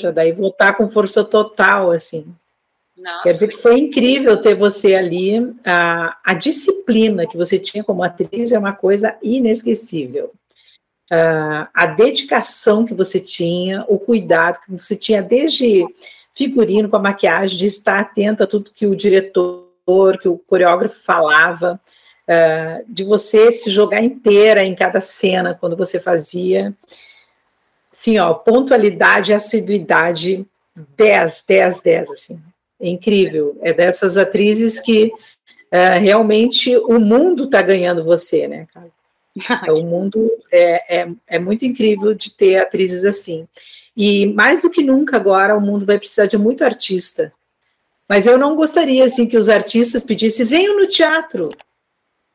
Para daí voltar com força total, assim. Nossa. Quer dizer que foi incrível ter você ali. A, a disciplina que você tinha como atriz é uma coisa inesquecível. uh, a dedicação que você tinha, o cuidado que você tinha desde figurino com a maquiagem, de estar atenta a tudo que o diretor, que o coreógrafo falava, uh, de você se jogar inteira em cada cena quando você fazia. Sim, ó, pontualidade e assiduidade 10, 10, 10, assim. É incrível. É dessas atrizes que uh, realmente o mundo está ganhando você, né, cara? o mundo é, é, é muito incrível de ter atrizes assim. E mais do que nunca agora o mundo vai precisar de muito artista. Mas eu não gostaria assim que os artistas pedissem venham no teatro.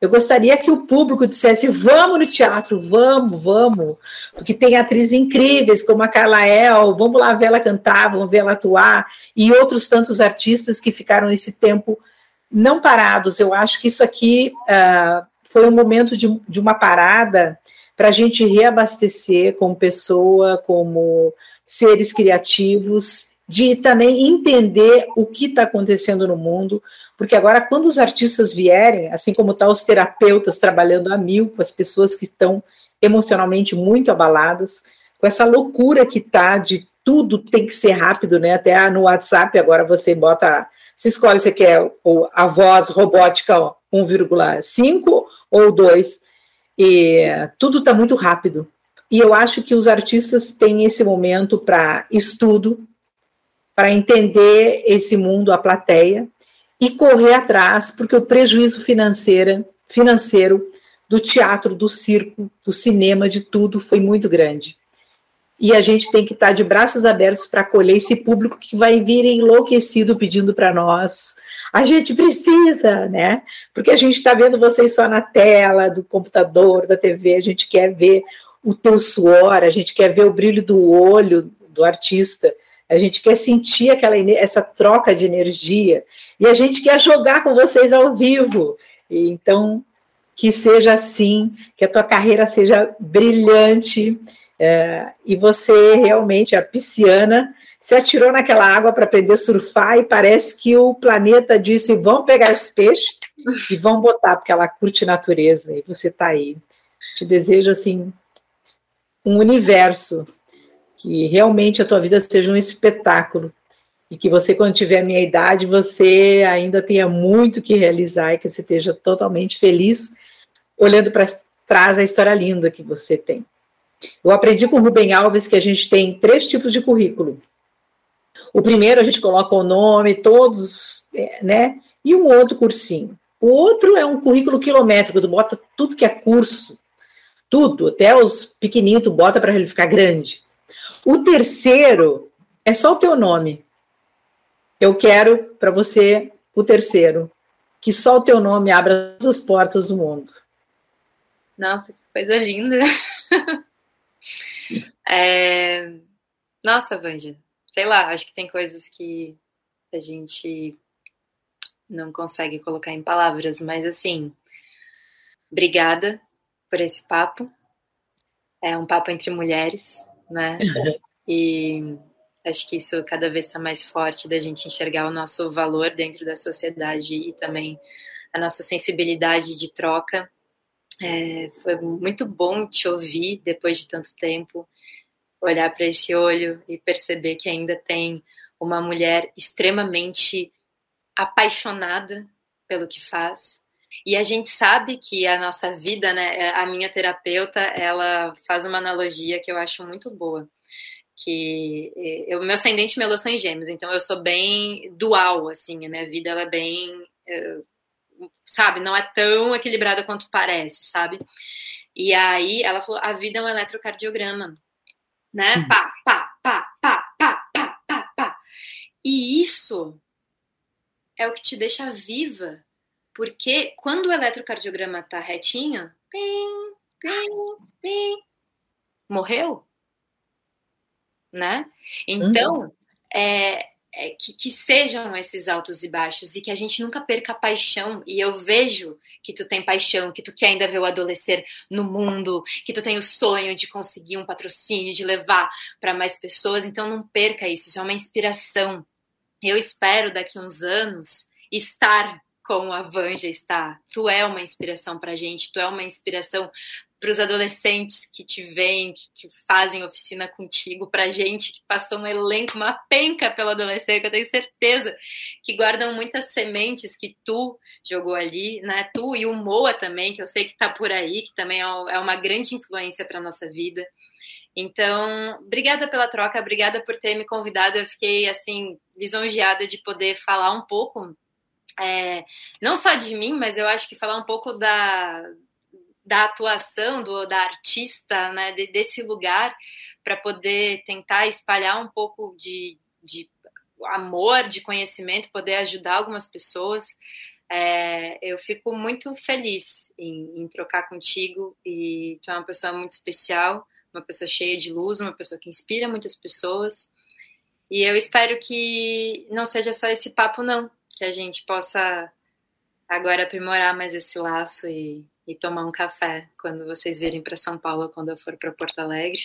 Eu gostaria que o público dissesse vamos no teatro, vamos, vamos, porque tem atrizes incríveis como a Carla El, vamos lá ver ela cantar, vamos ver ela atuar e outros tantos artistas que ficaram esse tempo não parados. Eu acho que isso aqui uh, foi um momento de, de uma parada para a gente reabastecer como pessoa, como seres criativos, de também entender o que está acontecendo no mundo, porque agora, quando os artistas vierem, assim como estão tá os terapeutas trabalhando a mil com as pessoas que estão emocionalmente muito abaladas, com essa loucura que está de tudo tem que ser rápido, né? Até no WhatsApp agora você bota, se escolhe se quer a voz robótica 1,5 ou 2, e tudo está muito rápido. E eu acho que os artistas têm esse momento para estudo, para entender esse mundo, a plateia, e correr atrás, porque o prejuízo financeiro, financeiro do teatro, do circo, do cinema, de tudo, foi muito grande e a gente tem que estar de braços abertos para acolher esse público que vai vir enlouquecido pedindo para nós. A gente precisa, né? Porque a gente está vendo vocês só na tela do computador, da TV, a gente quer ver o teu suor, a gente quer ver o brilho do olho do artista, a gente quer sentir aquela essa troca de energia e a gente quer jogar com vocês ao vivo. Então, que seja assim, que a tua carreira seja brilhante é, e você realmente, a pisciana, se atirou naquela água para aprender a surfar e parece que o planeta disse: vão pegar esse peixe e vão botar, porque ela curte natureza e você está aí. Te desejo assim um universo que realmente a tua vida seja um espetáculo e que você, quando tiver a minha idade, você ainda tenha muito que realizar e que você esteja totalmente feliz olhando para trás a história linda que você tem. Eu aprendi com o Rubem Alves que a gente tem três tipos de currículo. O primeiro a gente coloca o nome, todos, é, né? E um outro cursinho. O outro é um currículo quilométrico, tu bota tudo que é curso, tudo, até os pequenininhos tu bota para ele ficar grande. O terceiro é só o teu nome. Eu quero para você o terceiro, que só o teu nome abra as portas do mundo. Nossa, que coisa linda. É... Nossa, Vanja, sei lá, acho que tem coisas que a gente não consegue colocar em palavras, mas assim, obrigada por esse papo. É um papo entre mulheres, né? E acho que isso cada vez está mais forte da gente enxergar o nosso valor dentro da sociedade e também a nossa sensibilidade de troca. É, foi muito bom te ouvir depois de tanto tempo olhar para esse olho e perceber que ainda tem uma mulher extremamente apaixonada pelo que faz. E a gente sabe que a nossa vida, né, a minha terapeuta, ela faz uma analogia que eu acho muito boa. Que o meu ascendente me são em gêmeos, então eu sou bem dual, assim, a minha vida ela é bem, eh, sabe, não é tão equilibrada quanto parece, sabe? E aí ela falou, a vida é um eletrocardiograma né? Uhum. Pá, pá, pá, pá, pá, pá, pá, pá. E isso é o que te deixa viva, porque quando o eletrocardiograma tá retinho, pim, pim, pim, morreu, né? Então, uhum. é, é, que, que, sejam esses altos e baixos e que a gente nunca perca a paixão. E eu vejo que tu tem paixão, que tu quer ainda ver o adolescer no mundo, que tu tem o sonho de conseguir um patrocínio, de levar para mais pessoas. Então não perca isso, isso é uma inspiração. Eu espero daqui uns anos estar como a Vanja está. Tu é uma inspiração para gente, tu é uma inspiração para os adolescentes que te veem, que, que, fazem oficina contigo, para gente que passou um elenco, uma penca pela adolescência, eu tenho certeza que guardam muitas sementes que tu jogou ali, né? Tu e o Moa também, que eu sei que está por aí, que também é, é uma grande influência para nossa vida. Então, obrigada pela troca, obrigada por ter me convidado. Eu fiquei assim lisonjeada de poder falar um pouco, é, não só de mim, mas eu acho que falar um pouco da, da atuação do da artista, né, de, desse lugar, para poder tentar espalhar um pouco de, de amor, de conhecimento, poder ajudar algumas pessoas. É, eu fico muito feliz em, em, trocar contigo e tu é uma pessoa muito especial uma pessoa cheia de luz, uma pessoa que inspira muitas pessoas. E eu espero que não seja só esse papo, não, que a gente possa agora aprimorar mais esse laço e, e tomar um café quando vocês virem para São Paulo, quando eu for para Porto Alegre.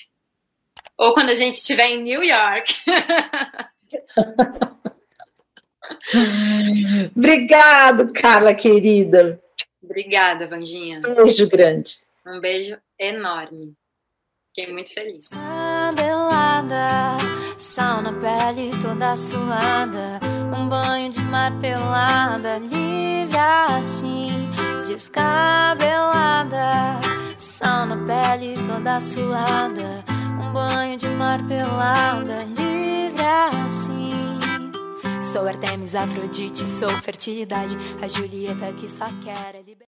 Ou quando a gente estiver em New York. Obrigado, Carla querida. Obrigada, Vanginha. Um beijo grande. Um beijo enorme. Fiquei muito feliz. Sal na pele toda suada, um banho de mar pelada, livre assim, descabelada, sal na pele toda suada, um banho de mar pelada, livre assim. Sou Artemis, Afrodite, sou fertilidade, a Julieta que só quer liberdade.